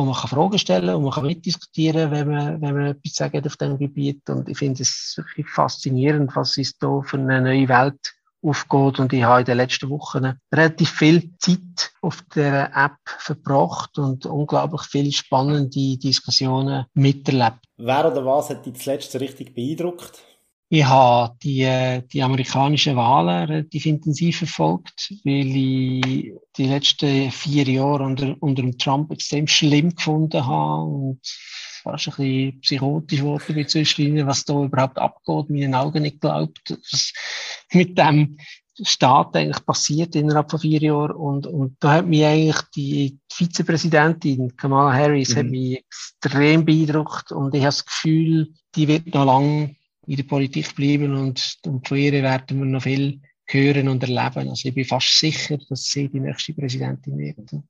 wo man kann Fragen stellen und man kann mitdiskutieren, wenn man, wenn man etwas sagt auf diesem Gebiet. Und ich finde es wirklich faszinierend, was es da für eine neue Welt aufgeht. Und ich habe in den letzten Wochen relativ viel Zeit auf der App verbracht und unglaublich viele spannende Diskussionen miterlebt. Wer oder was hat dich zuletzt richtig beeindruckt? Ich habe die, die amerikanischen Wahlen relativ intensiv verfolgt, weil ich die letzten vier Jahre unter, unter dem Trump extrem schlimm gefunden habe und fast ein bisschen psychotisch geworden bin zwischen was da überhaupt abgeht, meinen Augen nicht glaubt, was mit dem Staat eigentlich passiert innerhalb von vier Jahren und, und da hat mich eigentlich die Vizepräsidentin Kamala Harris mhm. hat mich extrem beeindruckt und ich habe das Gefühl, die wird noch lange in der Politik bleiben und, und von ihr werden wir noch viel hören und erleben. Also ich bin fast sicher, dass sie die nächste Präsidentin wird.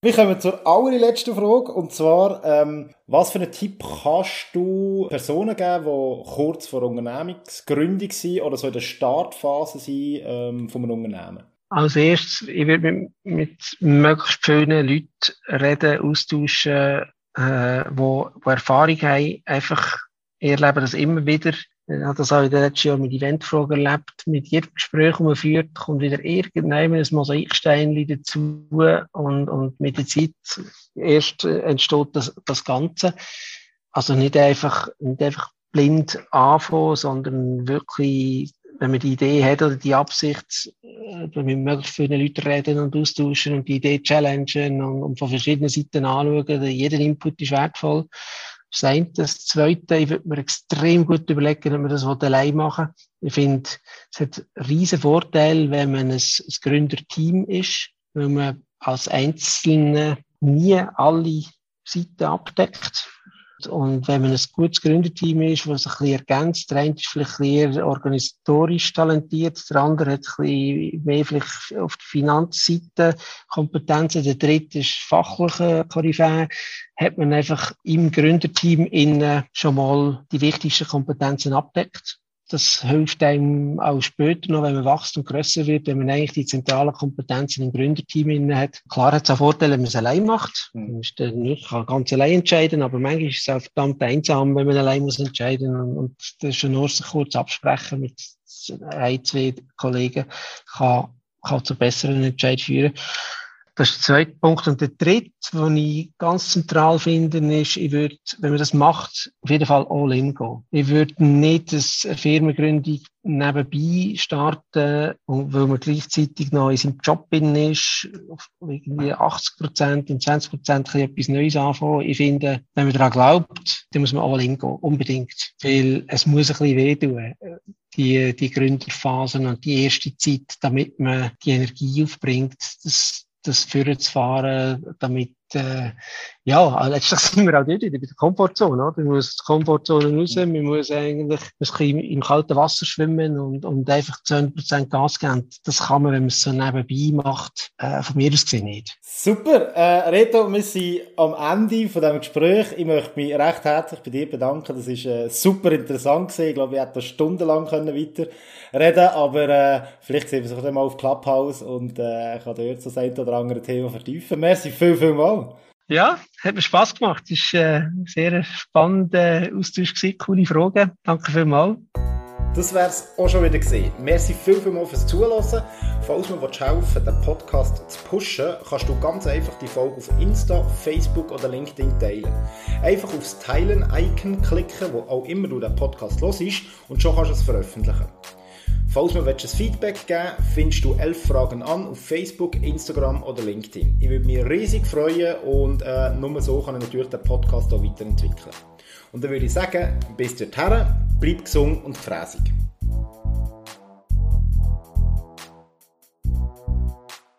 Wir kommen zur allerletzten Frage und zwar, ähm, was für einen Tipp kannst du Personen geben, die kurz vor Unternehmensgründung sind oder so in der Startphase sind ähm, von einem Unternehmen? Als erstes, ich würde mit, mit möglichst vielen Leuten reden, austauschen, äh, wo, wo Erfahrung haben, einfach erleben das immer wieder ich habe das auch in den letzten Jahren mit Eventfragen erlebt. Mit jedem Gespräch, das man führt, kommt wieder irgendwann ein Mosaikstein dazu und, und mit der Zeit erst entsteht das, das Ganze. Also nicht einfach, nicht einfach blind anfangen, sondern wirklich, wenn man die Idee hat oder die Absicht, äh, mit möglichst vielen Leuten reden und austauschen und die Idee challengen und, und von verschiedenen Seiten anschauen. Jeder Input ist wertvoll. Das eine. Das zweite, ich würde mir extrem gut überlegen, ob man das allein machen Ich finde, es hat riesen Vorteil, wenn man ein, ein Gründerteam ist, weil man als Einzelne nie alle Seiten abdeckt. Und wenn man ein gutes Gründerteam ist, das sich ein bisschen ergänzt, der eine ist vielleicht eher organisatorisch talentiert, der andere hat ein bisschen mehr vielleicht auf der Finanzseite Kompetenzen, der dritte ist fachliche Koryphäe, hat man einfach im Gründerteam innen schon mal die wichtigsten Kompetenzen abdeckt. Das hilft einem auch später noch, wenn man wächst und grösser wird, wenn man eigentlich die zentralen Kompetenzen im Gründerteam inne hat. Klar hat es auch Vorteile, wenn man es allein macht. Mhm. Man ist dann nicht, kann ganz allein entscheiden, aber manchmal ist es auch verdammt einsam, wenn man allein muss entscheiden und, und das ist schon nur sich kurz absprechen mit ein, zwei Kollegen kann, kann zu besseren Entscheidungen führen. Das ist der zweite Punkt. Und der dritte, den ich ganz zentral finde, ist, ich würde, wenn man das macht, auf jeden Fall all in gehen. Ich würde nicht eine Firmengründung nebenbei starten, weil man gleichzeitig noch in seinem Job bin ist, irgendwie 80 Prozent und 20 Prozent etwas Neues anfangen. Ich finde, wenn man daran glaubt, dann muss man all in gehen. Unbedingt. Weil es muss ein bisschen wehtun die, die Gründerphasen und die erste Zeit, damit man die Energie aufbringt, das, das Führen zu fahren, damit äh, ja, letztlich sind wir auch dort wieder bei der Komfortzone, oder? Man muss die Komfortzone raus, man muss eigentlich ein im kalten Wasser schwimmen und, und einfach 10% Gas geben. Das kann man, wenn man es so nebenbei macht, äh, von mir aus gesehen nicht. Super, äh, Reto, wir sind am Ende von diesem Gespräch. Ich möchte mich recht herzlich bei dir bedanken. Das ist äh, super interessant gewesen. Ich glaube, wir hätten stundenlang können weiter reden, aber äh, vielleicht sehen wir uns auch mal auf Clubhouse und äh, kann dort so das ein oder andere Thema vertiefen. Merci viel, viel mal. Ja, hat mir Spass gemacht. Es war ein sehr spannender Austausch, gewesen. coole Fragen. Danke vielmals. Das wäre es auch schon wieder gesehen. Merci viel, viel mal fürs Zuhören. Falls du mir helfen den Podcast zu pushen, kannst du ganz einfach die Folge auf Insta, Facebook oder LinkedIn teilen. Einfach aufs Teilen-Icon klicken, wo auch immer du den Podcast hörst, und schon kannst du es veröffentlichen. Falls mir ein Feedback geben findest du elf Fragen an auf Facebook, Instagram oder LinkedIn. Ich würde mich riesig freuen und äh, nur so kann ich natürlich den Podcast auch weiterentwickeln. Und dann würde ich sagen, bis dorthin, bleib gesund und fräsig.